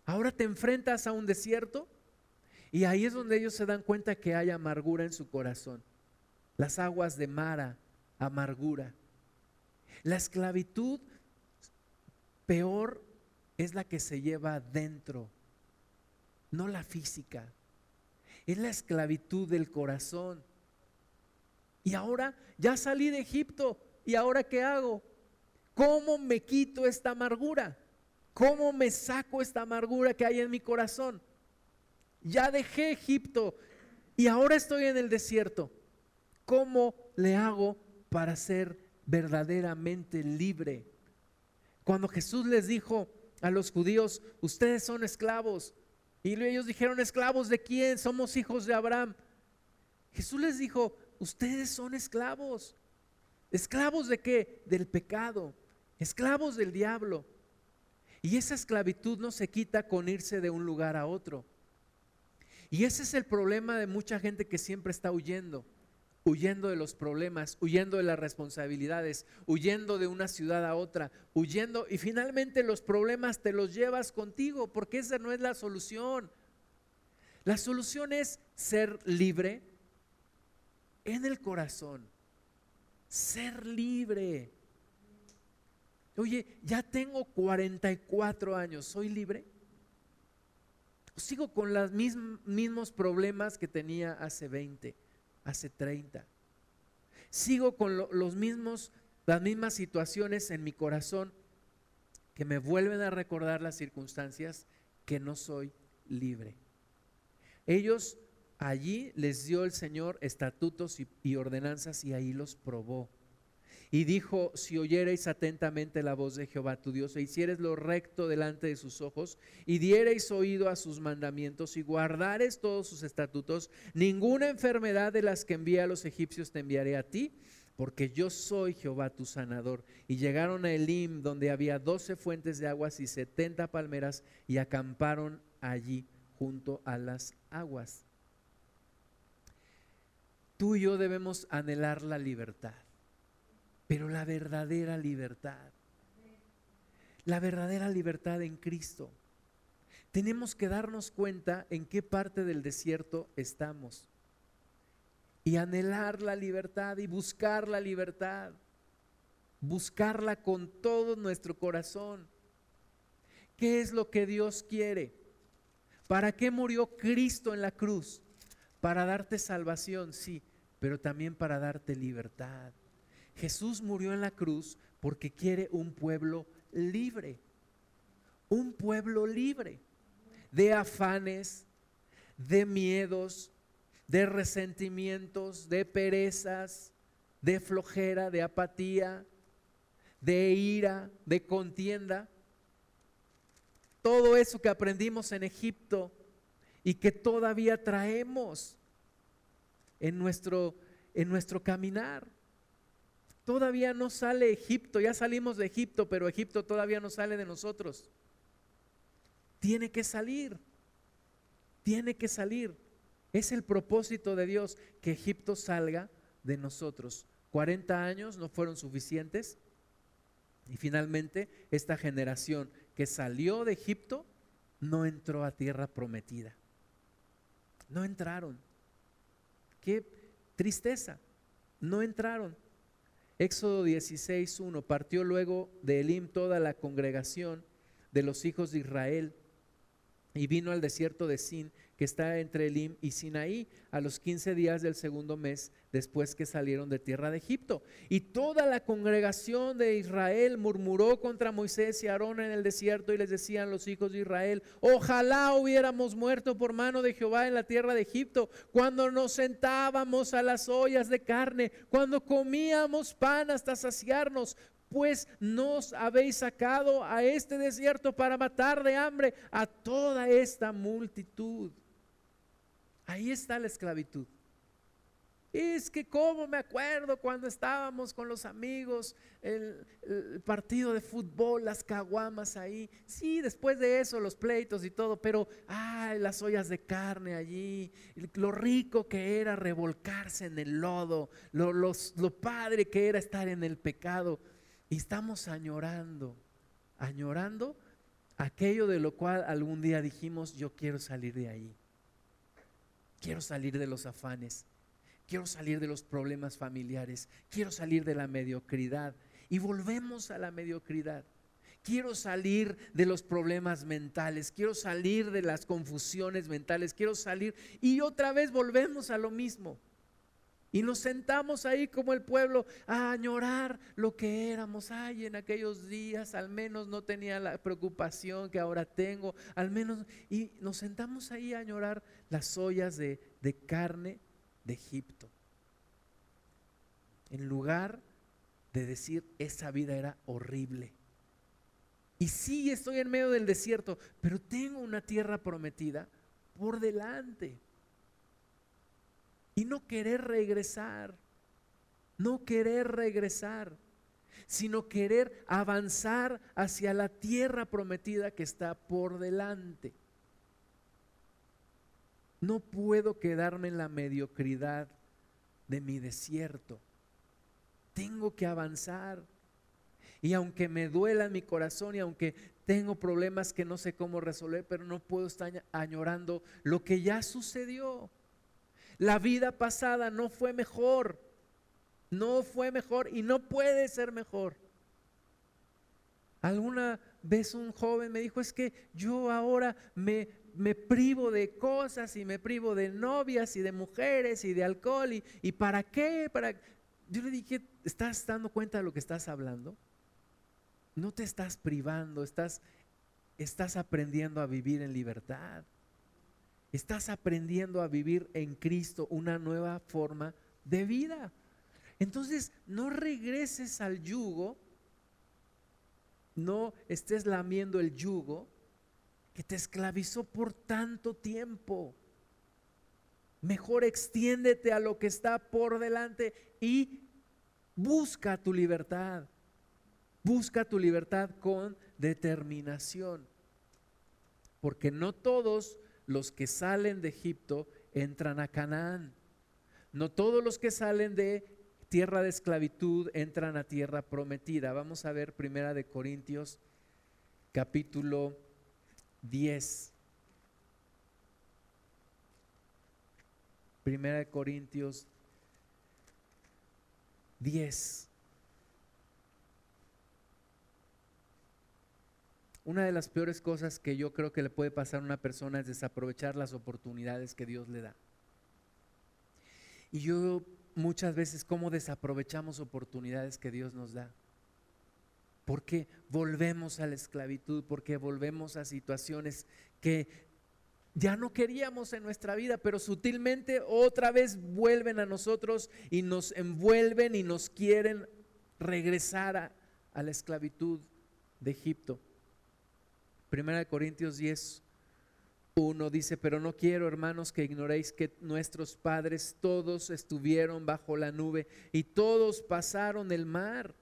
Ahora te enfrentas a un desierto y ahí es donde ellos se dan cuenta que hay amargura en su corazón. Las aguas de Mara, amargura. La esclavitud peor es la que se lleva dentro, no la física. Es la esclavitud del corazón. Y ahora ya salí de Egipto. ¿Y ahora qué hago? ¿Cómo me quito esta amargura? ¿Cómo me saco esta amargura que hay en mi corazón? Ya dejé Egipto y ahora estoy en el desierto. ¿Cómo le hago para ser verdaderamente libre? Cuando Jesús les dijo a los judíos, ustedes son esclavos, y ellos dijeron, esclavos de quién? Somos hijos de Abraham. Jesús les dijo, ustedes son esclavos. ¿Esclavos de qué? Del pecado. Esclavos del diablo. Y esa esclavitud no se quita con irse de un lugar a otro. Y ese es el problema de mucha gente que siempre está huyendo, huyendo de los problemas, huyendo de las responsabilidades, huyendo de una ciudad a otra, huyendo y finalmente los problemas te los llevas contigo porque esa no es la solución. La solución es ser libre en el corazón, ser libre. Oye, ya tengo 44 años, ¿soy libre? Sigo con los mismos problemas que tenía hace 20, hace 30. Sigo con los mismos, las mismas situaciones en mi corazón que me vuelven a recordar las circunstancias que no soy libre. Ellos allí les dio el Señor estatutos y ordenanzas y ahí los probó. Y dijo, si oyereis atentamente la voz de Jehová tu Dios e hicieres lo recto delante de sus ojos y diereis oído a sus mandamientos y guardares todos sus estatutos, ninguna enfermedad de las que envía a los egipcios te enviaré a ti, porque yo soy Jehová tu sanador. Y llegaron a Elim, donde había doce fuentes de aguas y setenta palmeras, y acamparon allí junto a las aguas. Tú y yo debemos anhelar la libertad pero la verdadera libertad. La verdadera libertad en Cristo. Tenemos que darnos cuenta en qué parte del desierto estamos y anhelar la libertad y buscar la libertad. Buscarla con todo nuestro corazón. ¿Qué es lo que Dios quiere? ¿Para qué murió Cristo en la cruz? Para darte salvación, sí, pero también para darte libertad. Jesús murió en la cruz porque quiere un pueblo libre, un pueblo libre de afanes, de miedos, de resentimientos, de perezas, de flojera, de apatía, de ira, de contienda. Todo eso que aprendimos en Egipto y que todavía traemos en nuestro, en nuestro caminar. Todavía no sale Egipto, ya salimos de Egipto, pero Egipto todavía no sale de nosotros. Tiene que salir, tiene que salir. Es el propósito de Dios que Egipto salga de nosotros. 40 años no fueron suficientes y finalmente esta generación que salió de Egipto no entró a tierra prometida. No entraron. Qué tristeza. No entraron. Éxodo 16.1, partió luego de Elim toda la congregación de los hijos de Israel y vino al desierto de Sin, que está entre Elim y Sinaí, a los 15 días del segundo mes después que salieron de tierra de Egipto. Y toda la congregación de Israel murmuró contra Moisés y Aarón en el desierto y les decían los hijos de Israel, ojalá hubiéramos muerto por mano de Jehová en la tierra de Egipto, cuando nos sentábamos a las ollas de carne, cuando comíamos pan hasta saciarnos, pues nos habéis sacado a este desierto para matar de hambre a toda esta multitud. Ahí está la esclavitud. Es que como me acuerdo cuando estábamos con los amigos, el, partido de fútbol, las caguamas ahí. Sí, después de eso los pleitos y todo, pero ay, las ollas de carne allí, lo rico que era revolcarse en el lodo, lo, lo padre que era estar en el pecado. Y estamos añorando, añorando aquello de lo cual algún día dijimos, yo quiero salir de ahí. Quiero salir de los afanes. Quiero salir de los problemas familiares. Quiero salir de la mediocridad. Y volvemos a la mediocridad. Quiero salir de los problemas mentales. Quiero salir de las confusiones mentales. Quiero salir. Y otra vez volvemos a lo mismo. Y nos sentamos ahí como el pueblo a añorar lo que éramos. Ay, en aquellos días al menos no tenía la preocupación que ahora tengo. Al menos. Y nos sentamos ahí a añorar las ollas de, de carne de Egipto. En lugar de decir, esa vida era horrible. Y sí, estoy en medio del desierto, pero tengo una tierra prometida por delante y no querer regresar, no querer regresar, sino querer avanzar hacia la tierra prometida que está por delante. No puedo quedarme en la mediocridad de mi desierto. Tengo que avanzar. Y aunque me duela mi corazón y aunque tengo problemas que no sé cómo resolver, pero no puedo estar añorando lo que ya sucedió. La vida pasada no fue mejor, no fue mejor y no puede ser mejor. Alguna vez un joven me dijo, es que yo ahora me, me privo de cosas y me privo de novias y de mujeres y de alcohol y, y para qué, para... Yo le dije, ¿estás dando cuenta de lo que estás hablando? No te estás privando, estás, estás aprendiendo a vivir en libertad. Estás aprendiendo a vivir en Cristo una nueva forma de vida. Entonces, no regreses al yugo, no estés lamiendo el yugo que te esclavizó por tanto tiempo. Mejor extiéndete a lo que está por delante y busca tu libertad. Busca tu libertad con determinación. Porque no todos los que salen de Egipto entran a Canaán. No todos los que salen de tierra de esclavitud entran a tierra prometida. Vamos a ver Primera de Corintios capítulo 10. Primera de Corintios 10. Una de las peores cosas que yo creo que le puede pasar a una persona es desaprovechar las oportunidades que Dios le da. Y yo muchas veces, ¿cómo desaprovechamos oportunidades que Dios nos da? Porque volvemos a la esclavitud, porque volvemos a situaciones que ya no queríamos en nuestra vida, pero sutilmente otra vez vuelven a nosotros y nos envuelven y nos quieren regresar a, a la esclavitud de Egipto. Primera de Corintios 10, 1 dice, pero no quiero, hermanos, que ignoréis que nuestros padres todos estuvieron bajo la nube y todos pasaron el mar.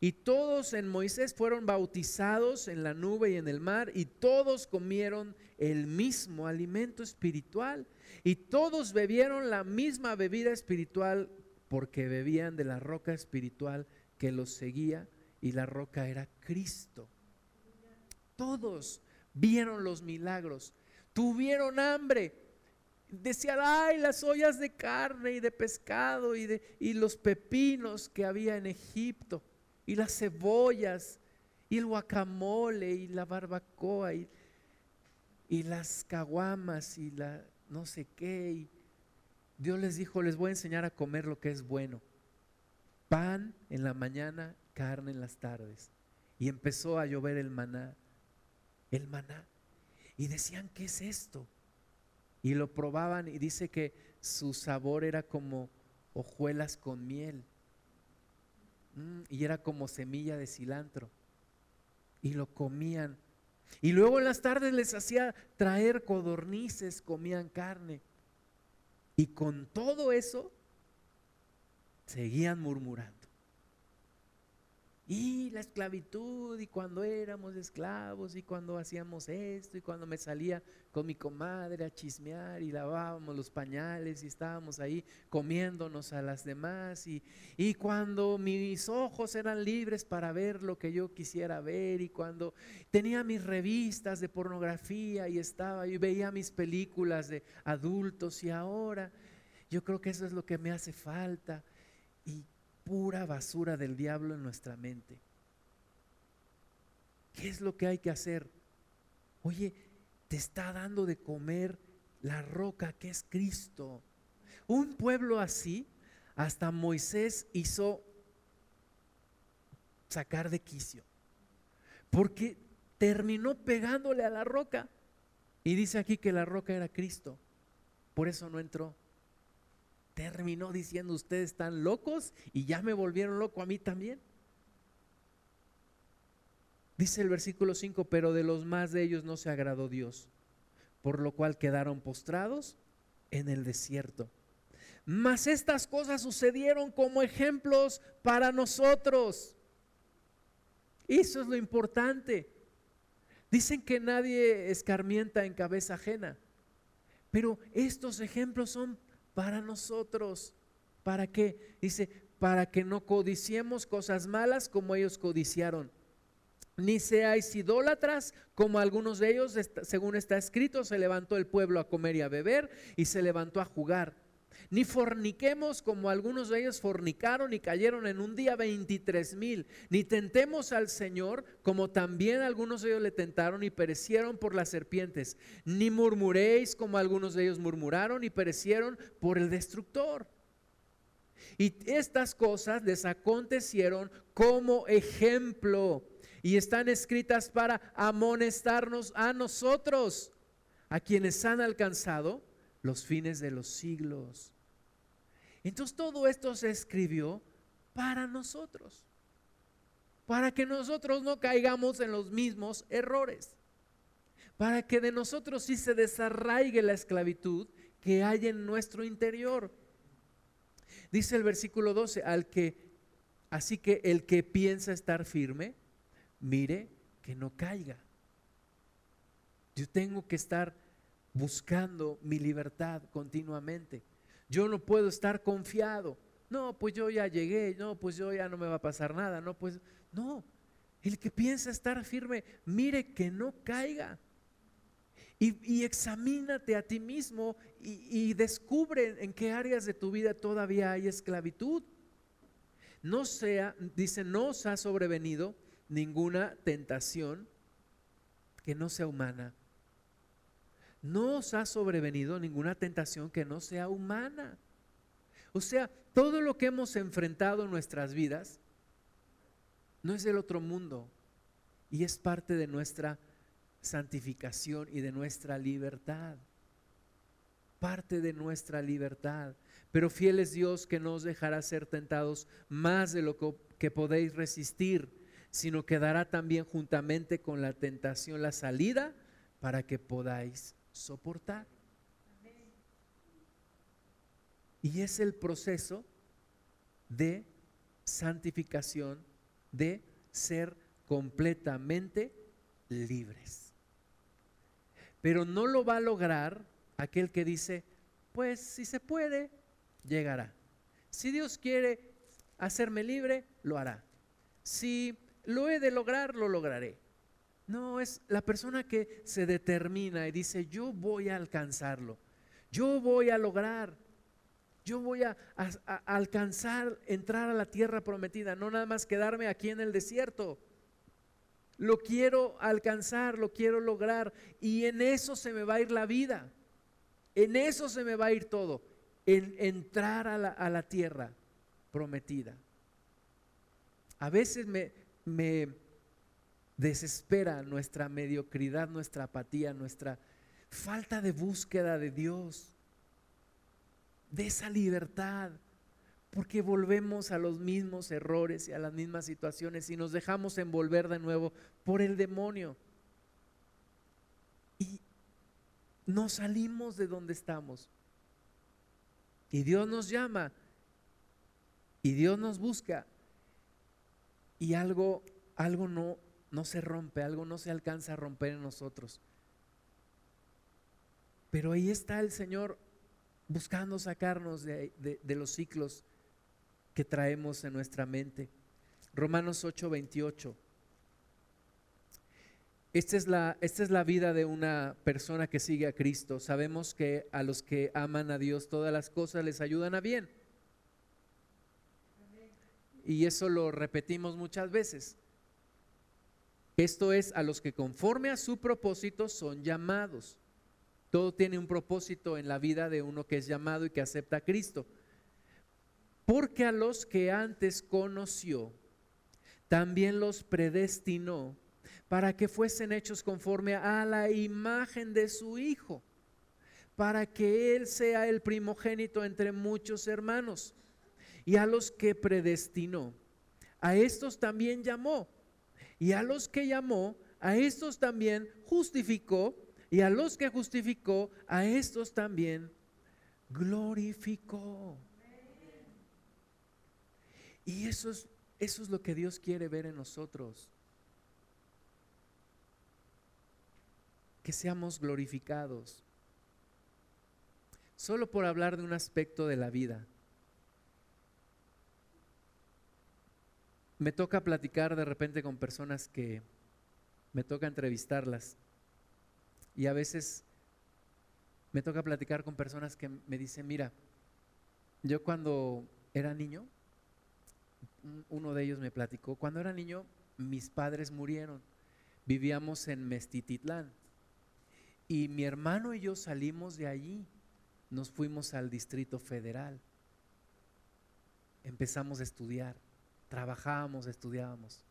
Y todos en Moisés fueron bautizados en la nube y en el mar, y todos comieron el mismo alimento espiritual, y todos bebieron la misma bebida espiritual, porque bebían de la roca espiritual que los seguía, y la roca era Cristo. Todos vieron los milagros, tuvieron hambre. Decían, ay, las ollas de carne y de pescado y, de, y los pepinos que había en Egipto, y las cebollas, y el guacamole, y la barbacoa, y, y las caguamas, y la no sé qué. Y Dios les dijo, les voy a enseñar a comer lo que es bueno. Pan en la mañana, carne en las tardes. Y empezó a llover el maná el maná. Y decían, ¿qué es esto? Y lo probaban y dice que su sabor era como hojuelas con miel. Mm, y era como semilla de cilantro. Y lo comían. Y luego en las tardes les hacía traer codornices, comían carne. Y con todo eso, seguían murmurando. Y la esclavitud, y cuando éramos esclavos, y cuando hacíamos esto, y cuando me salía con mi comadre a chismear y lavábamos los pañales y estábamos ahí comiéndonos a las demás, y, y cuando mis ojos eran libres para ver lo que yo quisiera ver, y cuando tenía mis revistas de pornografía y estaba y veía mis películas de adultos, y ahora yo creo que eso es lo que me hace falta. Y pura basura del diablo en nuestra mente. ¿Qué es lo que hay que hacer? Oye, te está dando de comer la roca que es Cristo. Un pueblo así, hasta Moisés hizo sacar de quicio, porque terminó pegándole a la roca. Y dice aquí que la roca era Cristo, por eso no entró terminó diciendo, ustedes están locos y ya me volvieron loco a mí también. Dice el versículo 5, pero de los más de ellos no se agradó Dios, por lo cual quedaron postrados en el desierto. Mas estas cosas sucedieron como ejemplos para nosotros. Eso es lo importante. Dicen que nadie escarmienta en cabeza ajena, pero estos ejemplos son para nosotros. ¿Para qué? Dice, para que no codiciemos cosas malas como ellos codiciaron. Ni seáis idólatras como algunos de ellos, según está escrito, se levantó el pueblo a comer y a beber y se levantó a jugar ni forniquemos como algunos de ellos fornicaron y cayeron en un día 23 mil. Ni tentemos al Señor como también algunos de ellos le tentaron y perecieron por las serpientes. Ni murmuréis como algunos de ellos murmuraron y perecieron por el destructor. Y estas cosas les acontecieron como ejemplo y están escritas para amonestarnos a nosotros, a quienes han alcanzado los fines de los siglos. Entonces todo esto se escribió para nosotros, para que nosotros no caigamos en los mismos errores, para que de nosotros sí se desarraigue la esclavitud que hay en nuestro interior. Dice el versículo 12, al que, así que el que piensa estar firme, mire que no caiga. Yo tengo que estar buscando mi libertad continuamente. Yo no puedo estar confiado. No, pues yo ya llegué, no, pues yo ya no me va a pasar nada, no, pues no. El que piensa estar firme, mire que no caiga. Y, examínate a ti mismo y, y descubre en qué áreas de tu vida todavía hay esclavitud. No sea, dice, no os ha sobrevenido ninguna tentación que no sea humana no os ha sobrevenido ninguna tentación que no sea humana. O sea, todo lo que hemos enfrentado en nuestras vidas no es del otro mundo y es parte de nuestra santificación y de nuestra libertad. Parte de nuestra libertad. Pero fiel es Dios que no os dejará ser tentados más de lo que podéis resistir, sino que dará también juntamente con la tentación la salida para que podáis soportar. Y es el proceso de santificación, de ser completamente libres. Pero no lo va a lograr aquel que dice, pues si se puede, llegará. Si Dios quiere hacerme libre, lo hará. Si lo he de lograr, lo lograré. No, es la persona que se determina y dice, yo voy a alcanzarlo, yo voy a lograr, yo voy a, alcanzar, entrar a la tierra prometida, no nada más quedarme aquí en el desierto. Lo quiero alcanzar, lo quiero lograr y en eso se me va a ir la vida, en eso se me va a ir todo, en entrar a la, tierra prometida. A veces me desespera nuestra mediocridad, nuestra apatía, nuestra falta de búsqueda de Dios, de esa libertad, porque volvemos a los mismos errores y a las mismas situaciones y nos dejamos envolver de nuevo por el demonio. Y no salimos de donde estamos. Y Dios nos llama y Dios nos busca y algo, algo no, no se rompe, algo no se alcanza a romper en nosotros. Pero ahí está el Señor buscando sacarnos de, los ciclos que traemos en nuestra mente. Romanos 8, 28. Esta es, la, esta es la vida de una persona que sigue a Cristo. Sabemos que a los que aman a Dios todas las cosas les ayudan a bien. Y eso lo repetimos muchas veces. Esto es a los que conforme a su propósito son llamados. Todo tiene un propósito en la vida de uno que es llamado y que acepta a Cristo. Porque a los que antes conoció, también los predestinó para que fuesen hechos conforme a la imagen de su Hijo, para que Él sea el primogénito entre muchos hermanos. Y a los que predestinó, a estos también llamó. Y a los que llamó, a estos también justificó y a los que justificó, a estos también glorificó. Y eso es, eso es lo que Dios quiere ver en nosotros. Que seamos glorificados. Solo por hablar de un aspecto de la vida. Me toca platicar de repente con personas que me toca entrevistarlas. Y a veces me toca platicar con personas que me dicen, mira, yo cuando era niño, uno de ellos me platicó, cuando era niño mis padres murieron, vivíamos en Mestititlán. Y mi hermano y yo salimos de allí, nos fuimos al Distrito Federal, empezamos a estudiar, trabajábamos, estudiábamos,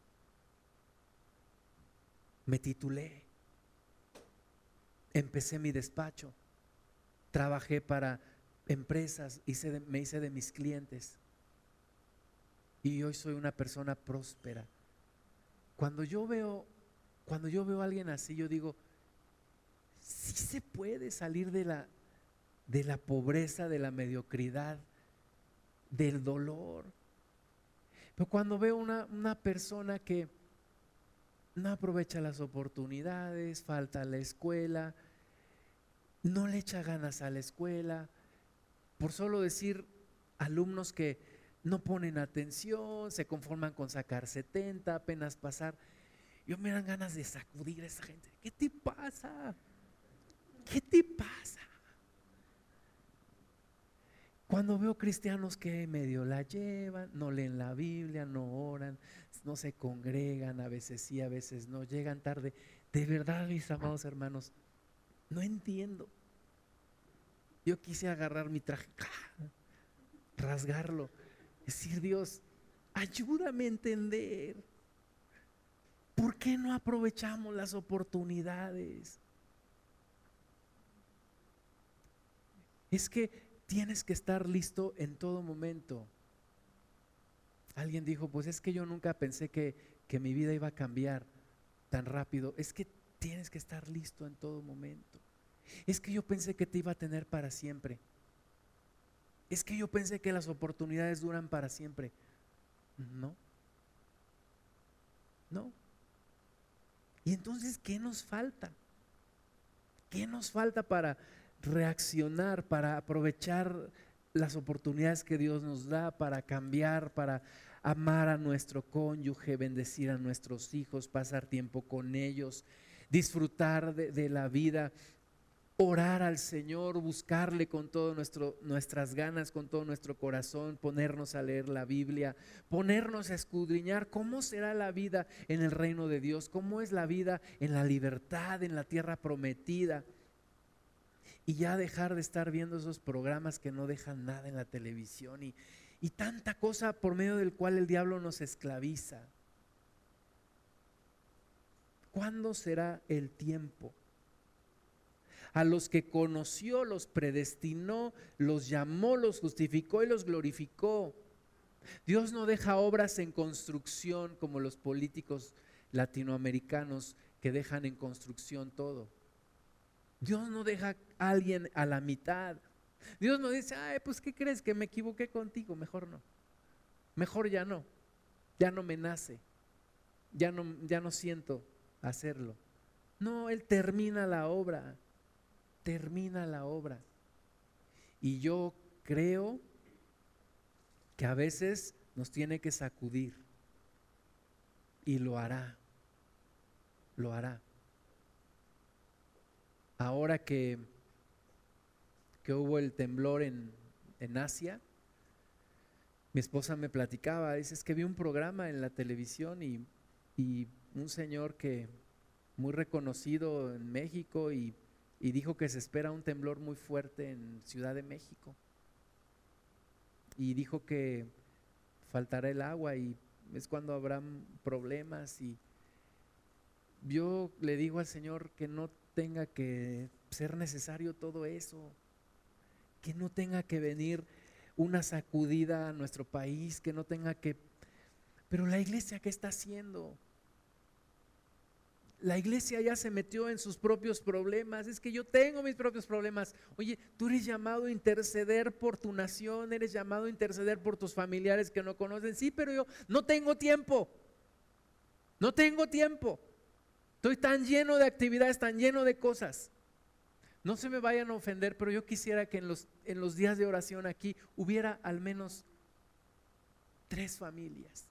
me titulé empecé mi despacho, trabajé para empresas, me hice de mis clientes y hoy soy una persona próspera. Cuando yo veo, cuando yo veo a alguien así, yo digo, sí se puede salir de la, de la pobreza, de la mediocridad, del dolor. Pero cuando veo una, una persona que no aprovecha las oportunidades, falta a la escuela, no le echa ganas a la escuela, por solo decir alumnos que no ponen atención, se conforman con sacar 70, apenas pasar. Yo me dan ganas de sacudir a esa gente. ¿Qué te pasa? ¿Qué te pasa? Cuando veo cristianos que medio la llevan, no leen la Biblia, no oran, no se congregan, a veces sí, a veces no, llegan tarde. De verdad, mis amados hermanos, no entiendo. Yo quise agarrar mi traje, rasgarlo, decir, Dios, ayúdame a entender. ¿Por qué no aprovechamos las oportunidades? Es que tienes que estar listo en todo momento. Alguien dijo, pues es que yo nunca pensé que, que mi vida iba a cambiar tan rápido. Es que tienes que estar listo en todo momento. Es que yo pensé que te iba a tener para siempre. Es que yo pensé que las oportunidades duran para siempre. No. No. Y entonces, ¿qué nos falta? ¿Qué nos falta para reaccionar, para aprovechar las oportunidades que Dios nos da, para cambiar, para amar a nuestro cónyuge, bendecir a nuestros hijos, pasar tiempo con ellos, disfrutar de, la vida, orar al Señor, buscarle con todas nuestras ganas, con todo nuestro corazón, ponernos a leer la Biblia, ponernos a escudriñar cómo será la vida en el reino de Dios, cómo es la vida en la libertad, en la tierra prometida y ya dejar de estar viendo esos programas que no dejan nada en la televisión y, y tanta cosa por medio del cual el diablo nos esclaviza. ¿Cuándo será el tiempo? A los que conoció, los predestinó, los llamó, los justificó y los glorificó. Dios no deja obras en construcción como los políticos latinoamericanos que dejan en construcción todo. Dios no deja a alguien a la mitad. Dios no dice, ay, pues ¿qué crees? Que me equivoqué contigo. Mejor no. Mejor ya no. Ya no me nace. ya no, ya no siento hacerlo. No, Él termina la obra, termina la obra. Y yo creo que a veces nos tiene que sacudir y lo hará, lo hará. Ahora que, que hubo el temblor en, en Asia, mi esposa me platicaba, dice, es que vi un programa en la televisión y, y un señor que muy reconocido en México y, y, dijo que se espera un temblor muy fuerte en Ciudad de México. Y dijo que faltará el agua y es cuando habrán problemas y yo le digo al Señor que no tenga que ser necesario todo eso, que no tenga que venir una sacudida a nuestro país, que no tenga que... Pero la iglesia, ¿qué está haciendo? La iglesia ya se metió en sus propios problemas. Es que yo tengo mis propios problemas. Oye, tú eres llamado a interceder por tu nación, eres llamado a interceder por tus familiares que no conocen. Sí, pero yo no tengo tiempo. No tengo tiempo. Estoy tan lleno de actividades, tan lleno de cosas. No se me vayan a ofender, pero yo quisiera que en los, en los días de oración aquí hubiera al menos tres familias.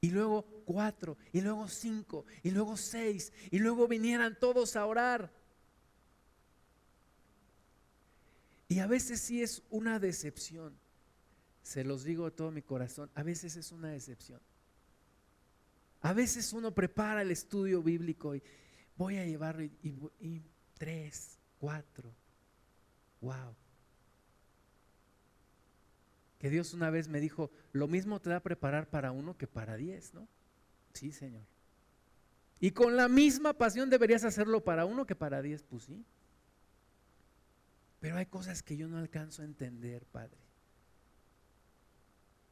Y luego cuatro, y luego cinco, y luego seis, y luego vinieran todos a orar. Y a veces sí es una decepción. Se los digo de todo mi corazón, a veces es una decepción. A veces uno prepara el estudio bíblico y, voy a llevar y, tres, cuatro. Wow. Que Dios una vez me dijo, lo mismo te da preparar para uno que para diez, ¿no? Sí, Señor. Y con la misma pasión deberías hacerlo para uno que para diez, pues sí. Pero hay cosas que yo no alcanzo a entender, Padre.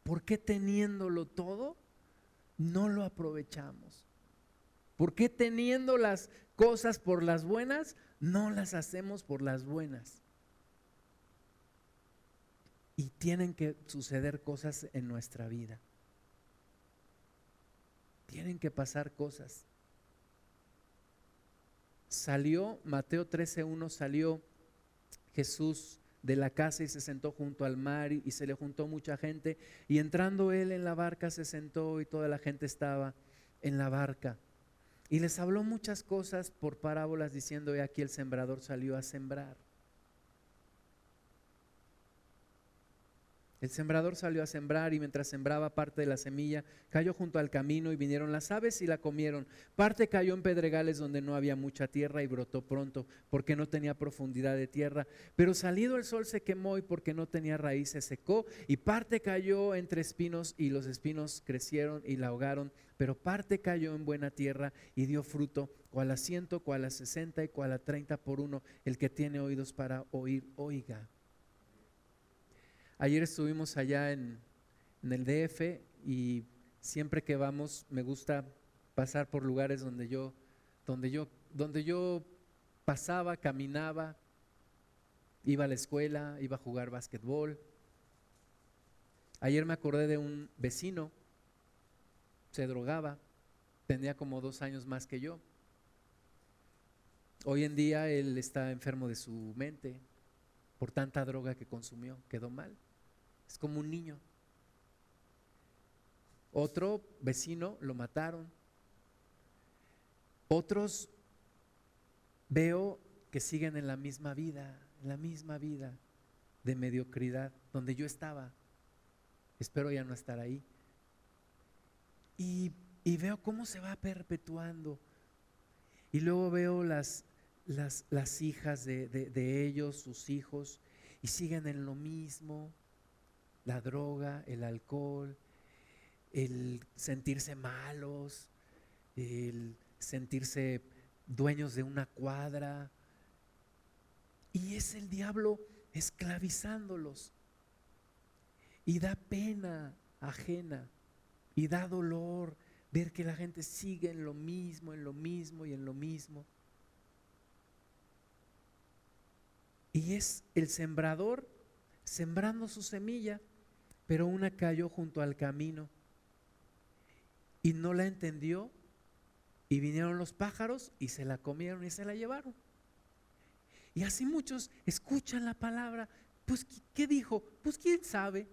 ¿Por qué teniéndolo todo, no lo aprovechamos? ¿Por qué teniendo las cosas por las buenas, no las hacemos por las buenas? Y tienen que suceder cosas en nuestra vida. Tienen que pasar cosas. Salió, Mateo 13.1, salió Jesús de la casa y se sentó junto al mar y, se le juntó mucha gente. Y entrando él en la barca se sentó y toda la gente estaba en la barca. Y les habló muchas cosas por parábolas diciendo, he aquí el sembrador salió a sembrar. El sembrador salió a sembrar y mientras sembraba parte de la semilla, cayó junto al camino y vinieron las aves y la comieron. Parte cayó en pedregales donde no había mucha tierra y brotó pronto porque no tenía profundidad de tierra. Pero salido el sol se quemó y porque no tenía raíz se secó. Y parte cayó entre espinos y los espinos crecieron y la ahogaron. Pero parte cayó en buena tierra y dio fruto, cual a ciento, cual a sesenta y cual a treinta por uno. El que tiene oídos para oír, oiga. Ayer estuvimos allá en, el DF y siempre que vamos me gusta pasar por lugares donde yo, donde yo, donde yo pasaba, caminaba, iba a la escuela, iba a jugar básquetbol. Ayer me acordé de un vecino, se drogaba, tenía como dos años más que yo. Hoy en día él está enfermo de su mente por tanta droga que consumió, quedó mal. Es como un niño. Otro vecino lo mataron. Otros veo que siguen en la misma vida, en la misma vida de mediocridad, donde yo estaba. Espero ya no estar ahí. Y, veo cómo se va perpetuando. Y luego veo las, las, las hijas de, de ellos, sus hijos, y siguen en lo mismo, la droga, el alcohol, el sentirse malos, el sentirse dueños de una cuadra. Y es el diablo esclavizándolos. Y da pena ajena y da dolor ver que la gente sigue en lo mismo, en lo mismo y en lo mismo. Y es el sembrador sembrando su semilla pero una cayó junto al camino. y no la entendió y vinieron los pájaros y se la comieron y se la llevaron. Y así muchos escuchan la palabra, pues ¿qué dijo? Pues quién sabe,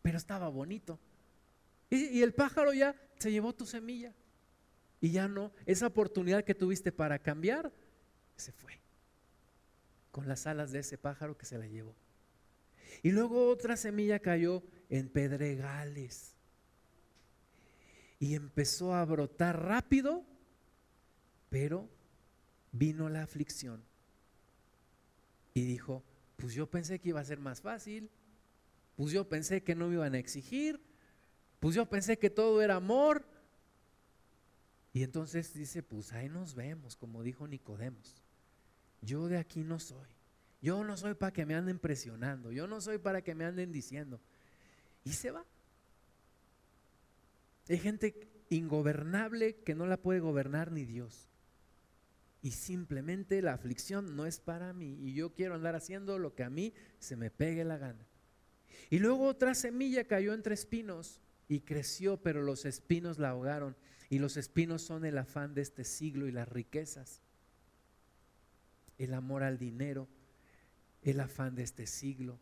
pero estaba bonito. Y, el pájaro ya se llevó tu semilla. Y ya no, esa oportunidad que tuviste para cambiar, se fue. Con las alas de ese pájaro que se la llevó. Y luego otra semilla cayó en pedregales. Y empezó a brotar rápido, pero vino la aflicción. Y dijo, pues yo pensé que iba a ser más fácil. Pues yo pensé que no me iban a exigir pues yo pensé que todo era amor. Y entonces dice, pues ahí nos vemos, como dijo Nicodemos. Yo de aquí no soy. Yo no soy para que me anden presionando. Yo no soy para que me anden diciendo. Y se va. Hay gente ingobernable que no la puede gobernar ni Dios. Y simplemente la aflicción no es para mí. Y yo quiero andar haciendo lo que a mí se me pegue la gana. Y luego otra semilla cayó entre espinos y creció, pero los espinos la ahogaron. Y los espinos son el afán de este siglo y las riquezas, el amor al dinero, el afán de este siglo,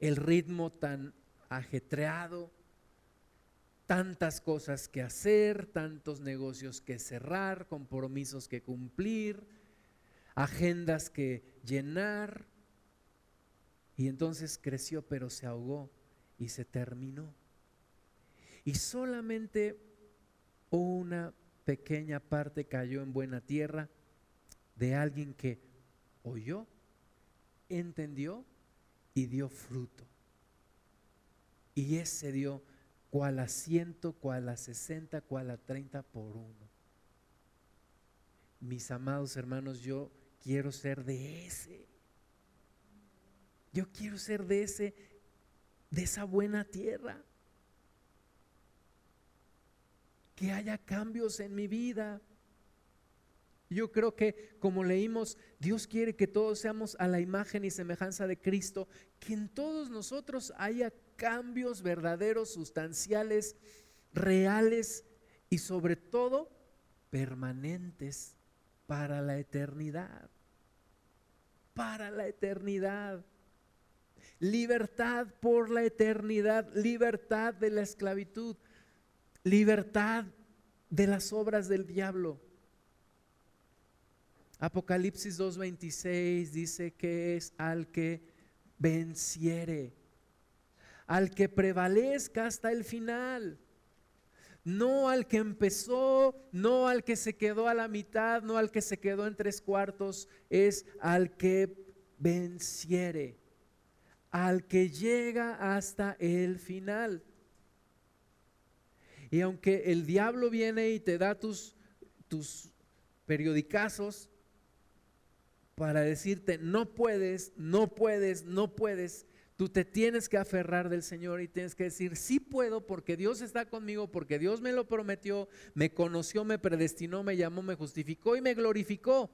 el ritmo tan ajetreado, tantas cosas que hacer, tantos negocios que cerrar, compromisos que cumplir, agendas que llenar. Y entonces creció, pero se ahogó y se terminó. Y solamente una pequeña parte cayó en buena tierra de alguien que oyó, entendió y dio fruto. Y ese dio cual a ciento, cual a sesenta, cual a treinta por uno. Mis amados hermanos, yo quiero ser de ese. Yo quiero ser de ese, de esa buena tierra que haya cambios en mi vida. Yo creo que, como leímos, Dios quiere que todos seamos a la imagen y semejanza de Cristo, que en todos nosotros haya cambios verdaderos, sustanciales, reales y sobre todo permanentes para la eternidad. Para la eternidad. Libertad por la eternidad, libertad de la esclavitud libertad de las obras del diablo. Apocalipsis 2.26 dice que es al que venciere, al que prevalezca hasta el final. No al que empezó, no al que se quedó a la mitad, no al que se quedó en tres cuartos, es al que venciere, al que llega hasta el final. Y aunque el diablo viene y te da tus, tus periodicazos para decirte, no puedes, no puedes, no puedes, tú te tienes que aferrar del Señor y tienes que decir, sí puedo porque Dios está conmigo, porque Dios me lo prometió, me conoció, me predestinó, me llamó, me justificó y me glorificó.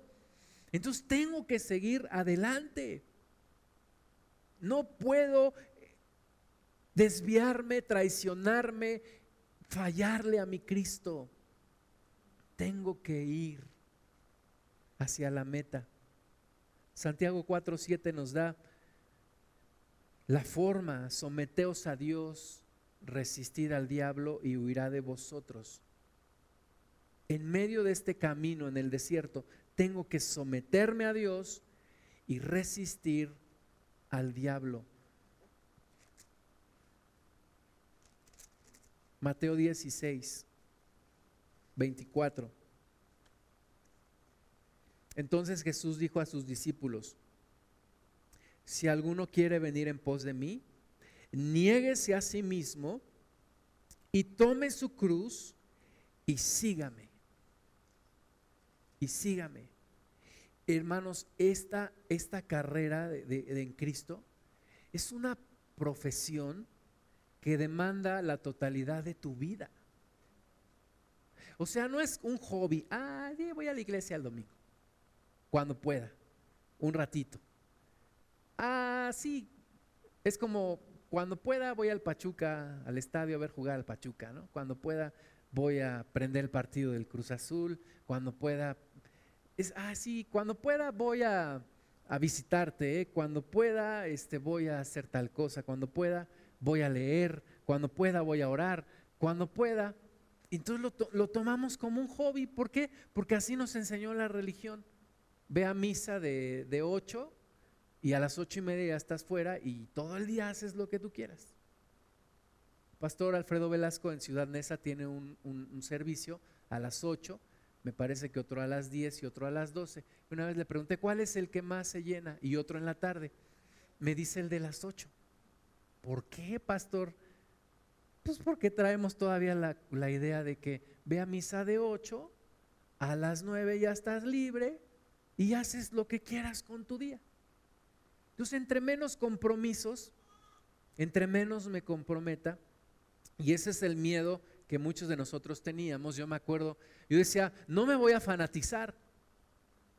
Entonces tengo que seguir adelante. No puedo desviarme, traicionarme, fallarle a mi Cristo. Tengo que ir hacia la meta. Santiago 4:7 nos da la forma, someteos a Dios, resistir al diablo y huirá de vosotros. En medio de este camino en el desierto, tengo que someterme a Dios y resistir al diablo. Mateo 16, 24. Entonces Jesús dijo a sus discípulos, si alguno quiere venir en pos de mí, niéguese a sí mismo y tome su cruz y sígame. Y sígame. Hermanos, esta, esta carrera de, en Cristo es una profesión que demanda la totalidad de tu vida. O sea, no es un hobby. Ah, voy a la iglesia el domingo. Cuando pueda. Un ratito. Ah, sí. Es como cuando pueda voy al Pachuca, al estadio a ver jugar al Pachuca, ¿no? Cuando pueda voy a prender el partido del Cruz Azul, cuando pueda, es, ah, sí, cuando pueda voy a, visitarte, ¿eh? cuando pueda este, voy a hacer tal cosa, cuando pueda voy a leer, cuando pueda voy a orar, cuando pueda. Entonces lo, lo tomamos como un hobby, ¿por qué? Porque así nos enseñó la religión. Ve a misa de, de 8 y a las ocho y media ya estás fuera y todo el día haces lo que tú quieras. Pastor Alfredo Velasco en Ciudad Neza tiene un, servicio a las 8, me parece que otro a las 10 y otro a las 12. Una vez le pregunté cuál es el que más se llena y otro en la tarde. Me dice el de las 8. ¿Por qué, pastor? Pues porque traemos todavía la, la idea de que ve a misa de 8, a las 9 ya estás libre y haces lo que quieras con tu día. Entonces, entre menos compromisos, entre menos me comprometa, y ese es el miedo que muchos de nosotros teníamos. Yo me acuerdo, yo decía, no me voy a fanatizar.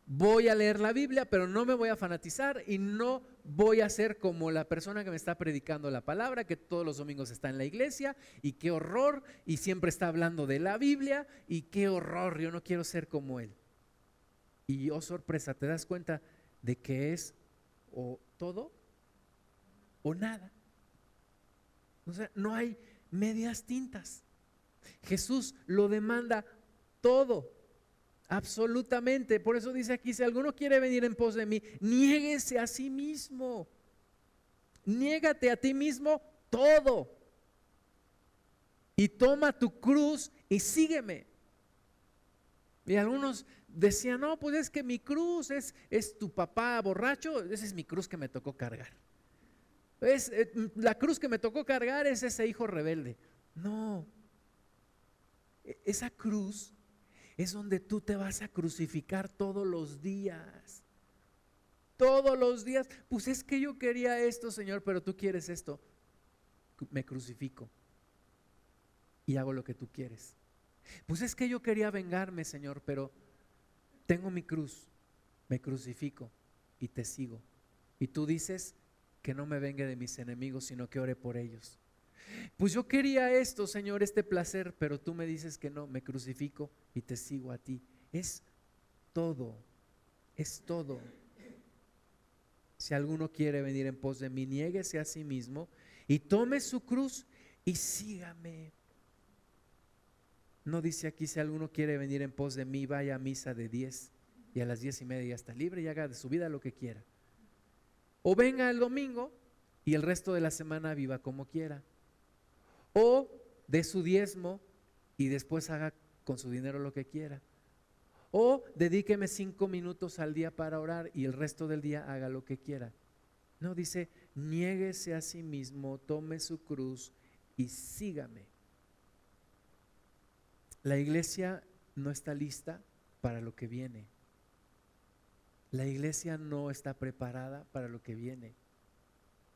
Voy a leer la Biblia, pero no me voy a fanatizar y no voy a ser como la persona que me está predicando la palabra, que todos los domingos está en la iglesia y qué horror, y siempre está hablando de la Biblia y qué horror, yo no quiero ser como él. Y oh sorpresa, te das cuenta de que es o todo o nada. O sea, no hay medias tintas. Jesús lo demanda todo, absolutamente. Por eso dice aquí, si alguno quiere venir en pos de mí, niéguese a sí mismo. Niégate a ti mismo todo. Y toma tu cruz y sígueme. Y algunos decían, no, pues es que mi cruz es, es tu papá borracho, esa es mi cruz que me tocó cargar. Es, eh, la cruz que me tocó cargar es ese hijo rebelde. No. E, esa cruz es donde tú te vas a crucificar todos los días. Todos los días. Pues es que yo quería esto, Señor, pero tú quieres esto. Me crucifico. Y hago lo que tú quieres. Pues es que yo quería vengarme, Señor, pero tengo mi cruz. Me crucifico y te sigo. Y tú dices, que no me venga de mis enemigos, sino que ore por ellos. Pues yo quería esto, Señor, este placer, pero tú me dices que no, me crucifico y te sigo a ti. Es todo, es todo. Si alguno quiere venir en pos de mí, niéguese a sí mismo y tome su cruz y sígame. No dice aquí si alguno quiere venir en pos de mí, vaya a misa de 10 y a las diez y media ya está libre y haga de su vida lo que quiera. O venga el domingo y el resto de la semana viva como quiera. O de su diezmo y después haga con su dinero lo que quiera. O dedíqueme cinco minutos al día para orar y el resto del día haga lo que quiera. No, dice, niéguese a sí mismo, tome su cruz y sígame. La iglesia no está lista para lo que viene. La iglesia no está preparada para lo que viene.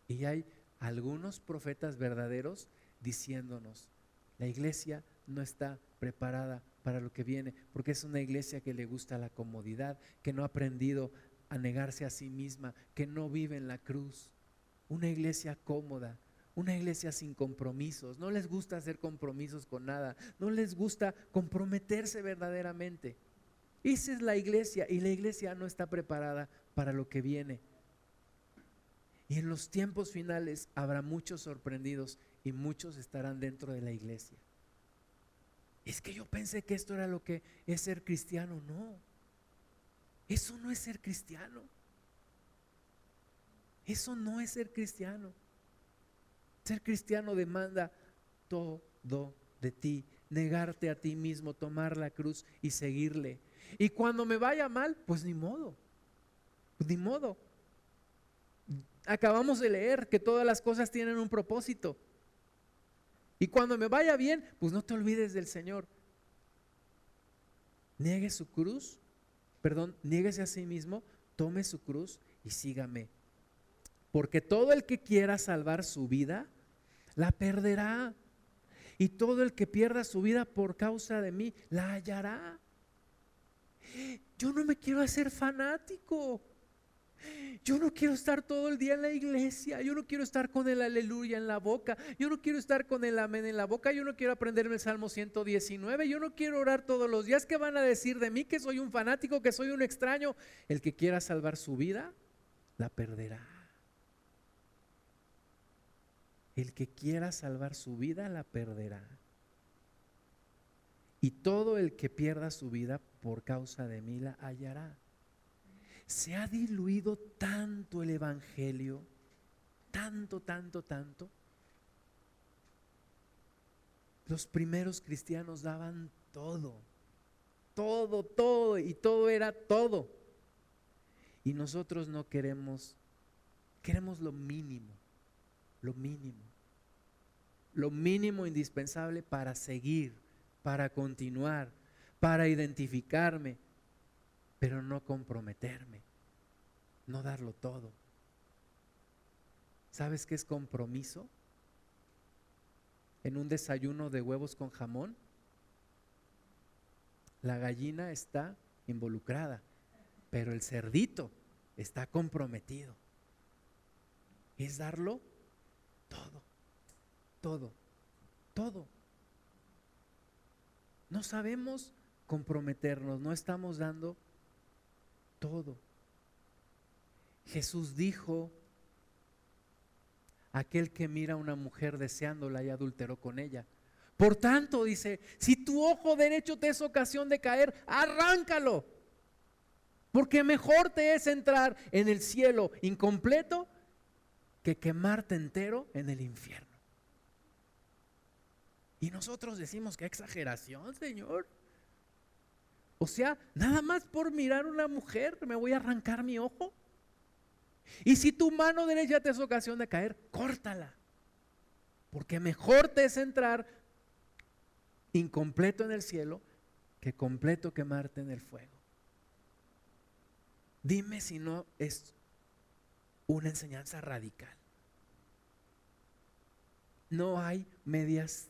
Y hay algunos profetas verdaderos diciéndonos, la iglesia no está preparada para lo que viene, porque es una iglesia que le gusta la comodidad, que no ha aprendido a negarse a sí misma, que no vive en la cruz. Una iglesia cómoda, una iglesia sin compromisos, no les gusta hacer compromisos con nada, no les gusta comprometerse verdaderamente. Esa es la iglesia y la iglesia no está preparada para lo que viene. Y en los tiempos finales habrá muchos sorprendidos y muchos estarán dentro de la iglesia. Es que yo pensé que esto era lo que es ser cristiano. No, eso no es ser cristiano. Eso no es ser cristiano. Ser cristiano demanda todo de ti, negarte a ti mismo, tomar la cruz y seguirle. Y cuando me vaya mal, pues ni modo, ni modo. Acabamos de leer que todas las cosas tienen un propósito. Y cuando me vaya bien, pues no te olvides del Señor. Niegue su cruz, perdón, niéguese a sí mismo, tome su cruz y sígame. Porque todo el que quiera salvar su vida, la perderá. Y todo el que pierda su vida por causa de mí, la hallará. Yo no me quiero hacer fanático. Yo no quiero estar todo el día en la iglesia, yo no quiero estar con el aleluya en la boca, yo no quiero estar con el amén en la boca, yo no quiero aprenderme el Salmo 119, yo no quiero orar todos los días. ¿Qué van a decir de mí? Que soy un fanático, que soy un extraño. El que quiera salvar su vida, la perderá. El que quiera salvar su vida, la perderá. Y todo el que pierda su vida por causa de mí la hallará se ha diluido tanto el Evangelio, tanto, tanto, tanto. Los primeros cristianos daban todo, todo, todo, y todo era todo. Y nosotros no queremos, queremos lo mínimo, lo mínimo, lo mínimo indispensable para seguir, para continuar, para identificarme, pero no comprometerme, no darlo todo. ¿Sabes qué es compromiso? En un desayuno de huevos con jamón, la gallina está involucrada, pero el cerdito está comprometido. Es darlo todo, todo, todo. No sabemos comprometernos, no estamos dando todo. Jesús dijo, aquel que mira a una mujer deseándola y adulteró con ella. Por tanto, dice, si tu ojo derecho te es ocasión de caer, arráncalo. Porque mejor te es entrar en el cielo incompleto que quemarte entero en el infierno. Y nosotros decimos que exageración, Señor. O sea, nada más por mirar a una mujer me voy a arrancar mi ojo. Y si tu mano derecha te es ocasión de caer, córtala. Porque mejor te es entrar incompleto en el cielo que completo quemarte en el fuego. Dime si no es una enseñanza radical. No hay medias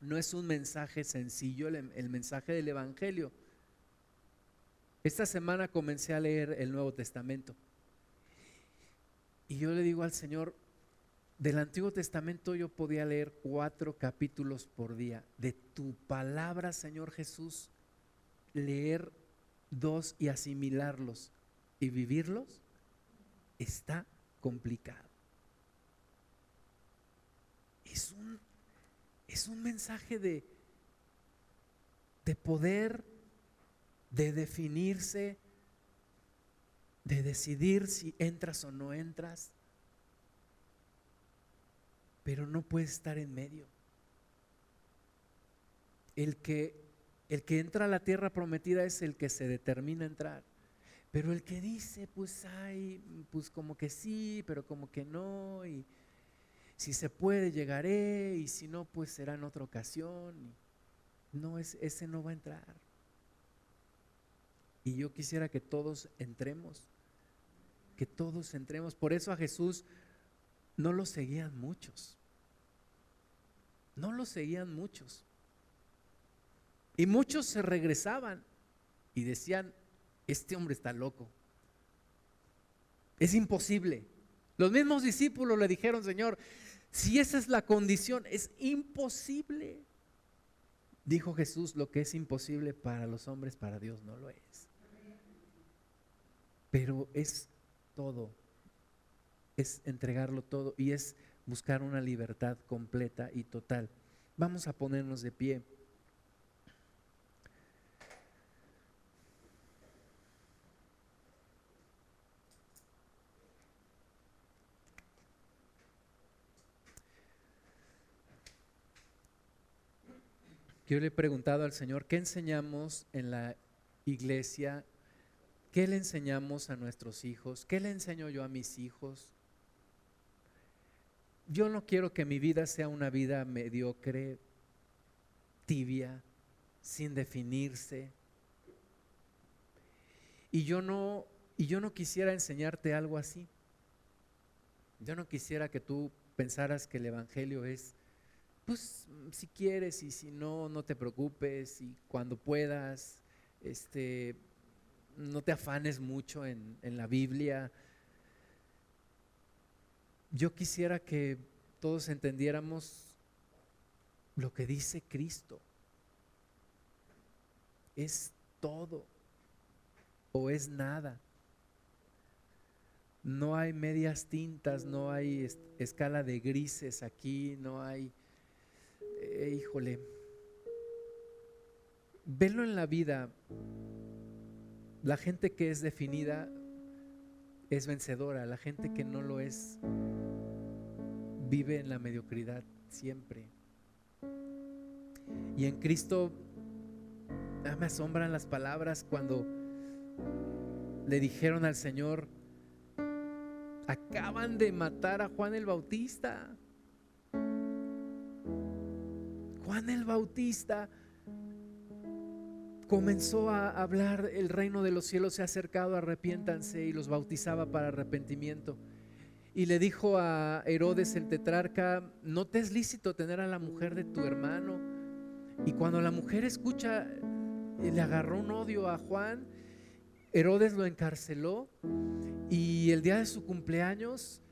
No es un mensaje sencillo el, mensaje del Evangelio esta semana comencé a leer el Nuevo Testamento. Y yo le digo al Señor, del Antiguo Testamento yo podía leer cuatro capítulos por día. De tu palabra, Señor Jesús, leer dos y asimilarlos y vivirlos está complicado. Es un, es un mensaje de, de poder de definirse, de decidir si entras o no entras, pero no puedes estar en medio. El que, el que entra a la tierra prometida es el que se determina a entrar. Pero el que dice, pues hay, pues como que sí, pero como que no, si se puede llegaré, y si no, pues será en otra ocasión. No, es, ese no va a entrar. Y yo quisiera que todos entremos, que todos entremos. Por eso a Jesús no lo seguían muchos. No lo seguían muchos. Y muchos se regresaban y decían, este hombre está loco. Es imposible. Los mismos discípulos le dijeron, Señor, si esa es la condición, es imposible. Dijo Jesús, lo que es imposible para los hombres, para Dios no lo es pero es todo, es entregarlo todo y es buscar una libertad completa y total. Vamos a ponernos de pie. Yo le he preguntado al Señor, ¿qué enseñamos en la iglesia ¿Qué le enseñamos a nuestros hijos? ¿Qué le enseño yo a mis hijos? yo no quiero que mi vida sea una vida mediocre, tibia, sin definirse. Y yo no y yo no quisiera enseñarte algo así. Yo no quisiera que tú pensaras que el evangelio es pues si quieres y si no no te preocupes y cuando puedas este no te afanes mucho en, en la Biblia. Yo quisiera que todos entendiéramos lo que dice Cristo. Es todo o es nada. No hay medias tintas, no hay escala de grises aquí, no hay... Eh, híjole, velo en la vida. La gente que es definida es vencedora, la gente que no lo es vive en la mediocridad siempre. Y en Cristo ah, me asombran las palabras cuando le dijeron al Señor, acaban de matar a Juan el Bautista. Juan el Bautista comenzó a hablar, el reino de los cielos se ha acercado, arrepiéntanse y los bautizaba para arrepentimiento. Y le dijo a Herodes el tetrarca, no te es lícito tener a la mujer de tu hermano. Y cuando la mujer escucha, le agarró un odio a Juan, Herodes lo encarceló y el día de su cumpleaños,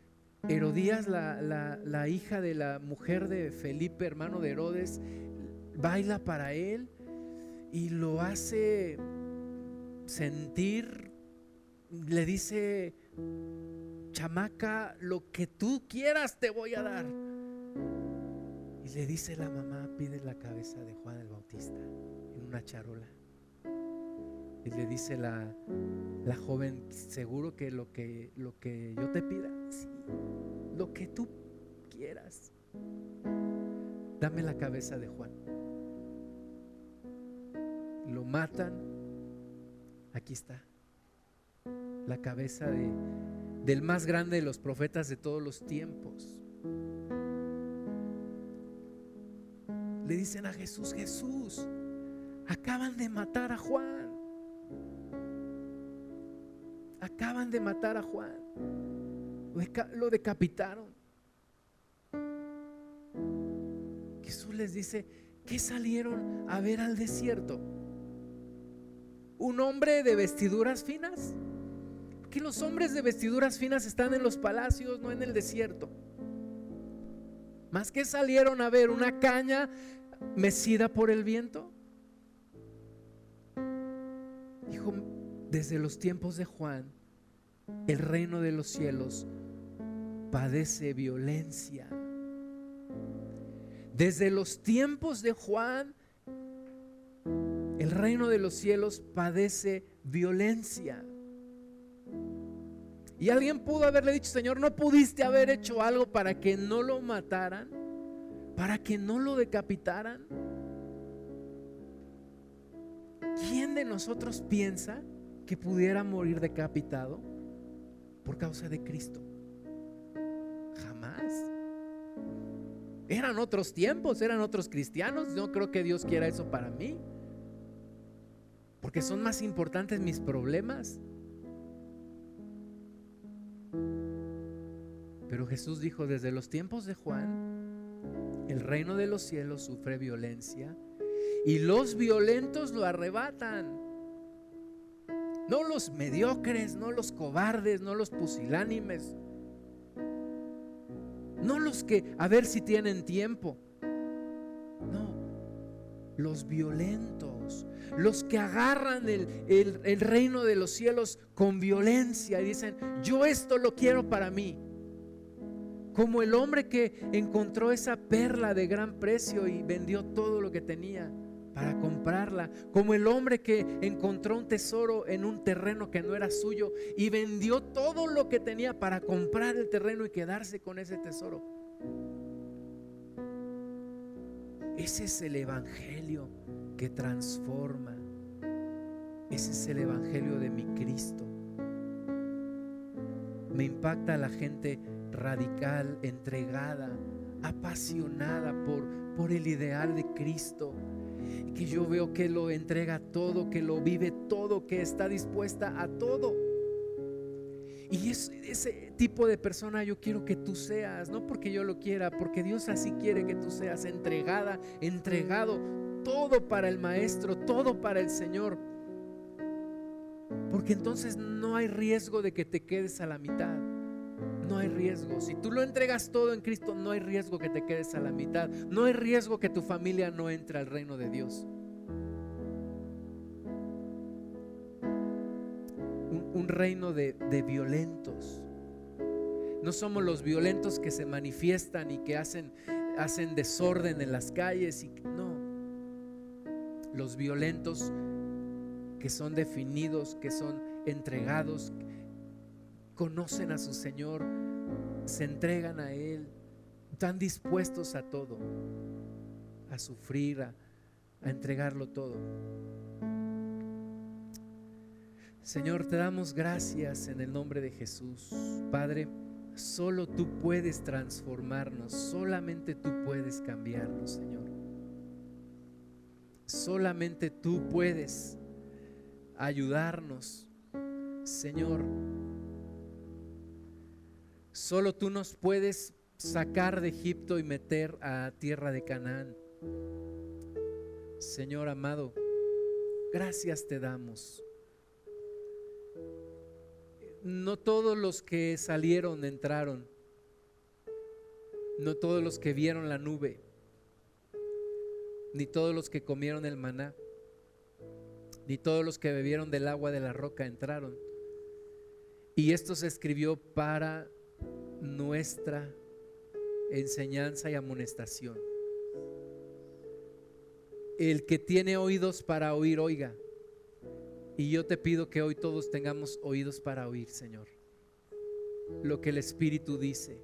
Herodías, la, la hija de la mujer de Felipe, hermano de Herodes, baila para él y lo hace sentir, le dice, chamaca, lo que tú quieras te voy a dar. Y le dice la mamá, pide la cabeza de Juan el Bautista en una charola. Y le dice la, la joven, seguro que lo, que lo que yo te pida, lo que tú quieras, dame la cabeza de Juan lo matan, aquí está, la cabeza de, del más grande de los profetas de todos los tiempos. Le dicen a Jesús, Jesús, acaban de matar a Juan. Acaban de matar a Juan. Lo decapitaron. Jesús les dice, ¿qué salieron a ver al desierto? un hombre de vestiduras finas. Que los hombres de vestiduras finas están en los palacios, no en el desierto. Más que salieron a ver una caña mecida por el viento. Dijo, desde los tiempos de Juan, el reino de los cielos padece violencia. Desde los tiempos de Juan, el reino de los cielos padece violencia. Y alguien pudo haberle dicho, Señor, ¿no pudiste haber hecho algo para que no lo mataran? ¿Para que no lo decapitaran? ¿Quién de nosotros piensa que pudiera morir decapitado por causa de Cristo? Jamás. Eran otros tiempos, eran otros cristianos. No creo que Dios quiera eso para mí. Porque son más importantes mis problemas. Pero Jesús dijo, desde los tiempos de Juan, el reino de los cielos sufre violencia y los violentos lo arrebatan. No los mediocres, no los cobardes, no los pusilánimes. No los que a ver si tienen tiempo. No, los violentos, los que agarran el, reino de los cielos con violencia y dicen, yo esto lo quiero para mí. Como el hombre que encontró esa perla de gran precio y vendió todo lo que tenía para comprarla. Como el hombre que encontró un tesoro en un terreno que no era suyo y vendió todo lo que tenía para comprar el terreno y quedarse con ese tesoro. Ese es el Evangelio que transforma. Ese es el Evangelio de mi Cristo. Me impacta la gente radical, entregada, apasionada por, por el ideal de Cristo. Que yo veo que lo entrega todo, que lo vive todo, que está dispuesta a todo. Y es, ese tipo de persona yo quiero que tú seas, no porque yo lo quiera, porque Dios así quiere que tú seas entregada, entregado, todo para el Maestro, todo para el Señor. Porque entonces no hay riesgo de que te quedes a la mitad. No hay riesgo. Si tú lo entregas todo en Cristo, no hay riesgo que te quedes a la mitad. No hay riesgo que tu familia no entre al reino de Dios. Un, reino de, violentos. No somos los violentos que se manifiestan y que hacen, hacen desorden en las calles. Y, no. Los violentos que son definidos, que son entregados, conocen a su Señor, se entregan a Él, están dispuestos a todo, a sufrir, a, entregarlo todo. Señor, te damos gracias en el nombre de Jesús. Padre, solo tú puedes transformarnos, solamente tú puedes cambiarnos, Señor. Solamente tú puedes ayudarnos, Señor. Solo tú nos puedes sacar de Egipto y meter a tierra de Canaán. Señor amado, gracias te damos. No todos los que salieron entraron. No todos los que vieron la nube. Ni todos los que comieron el maná. Ni todos los que bebieron del agua de la roca entraron. Y esto se escribió para nuestra enseñanza y amonestación. El que tiene oídos para oír, oiga. Y yo te pido que hoy todos tengamos oídos para oír, Señor. Lo que el Espíritu dice.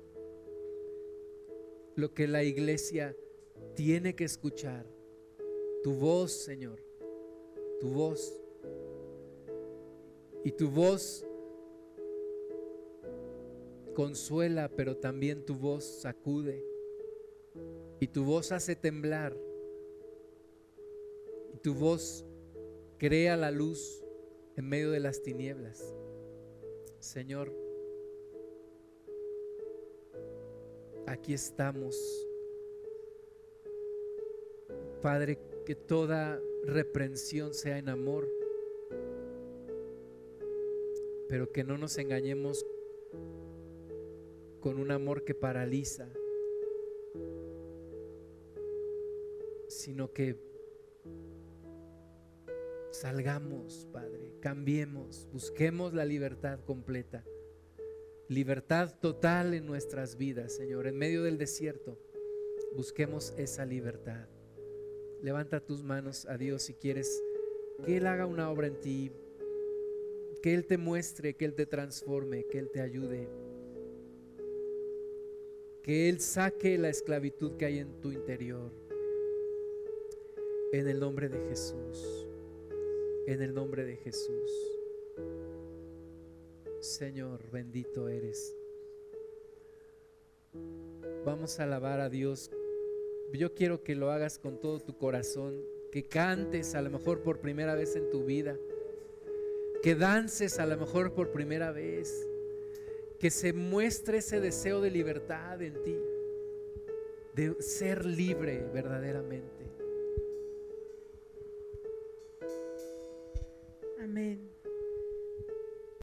Lo que la iglesia tiene que escuchar. Tu voz, Señor. Tu voz. Y tu voz consuela, pero también tu voz sacude. Y tu voz hace temblar. Y tu voz crea la luz en medio de las tinieblas. Señor, aquí estamos. Padre, que toda reprensión sea en amor, pero que no nos engañemos con un amor que paraliza, sino que salgamos, Padre, cambiemos, busquemos la libertad completa, libertad total en nuestras vidas, Señor, en medio del desierto, busquemos esa libertad. Levanta tus manos a Dios si quieres que Él haga una obra en ti, que Él te muestre, que Él te transforme, que Él te ayude que Él saque la esclavitud que hay en tu interior. En el nombre de Jesús. En el nombre de Jesús. Señor, bendito eres. Vamos a alabar a Dios. Yo quiero que lo hagas con todo tu corazón, que cantes a lo mejor por primera vez en tu vida, que dances a lo mejor por primera vez que se muestre ese deseo de libertad en ti, de ser libre verdaderamente.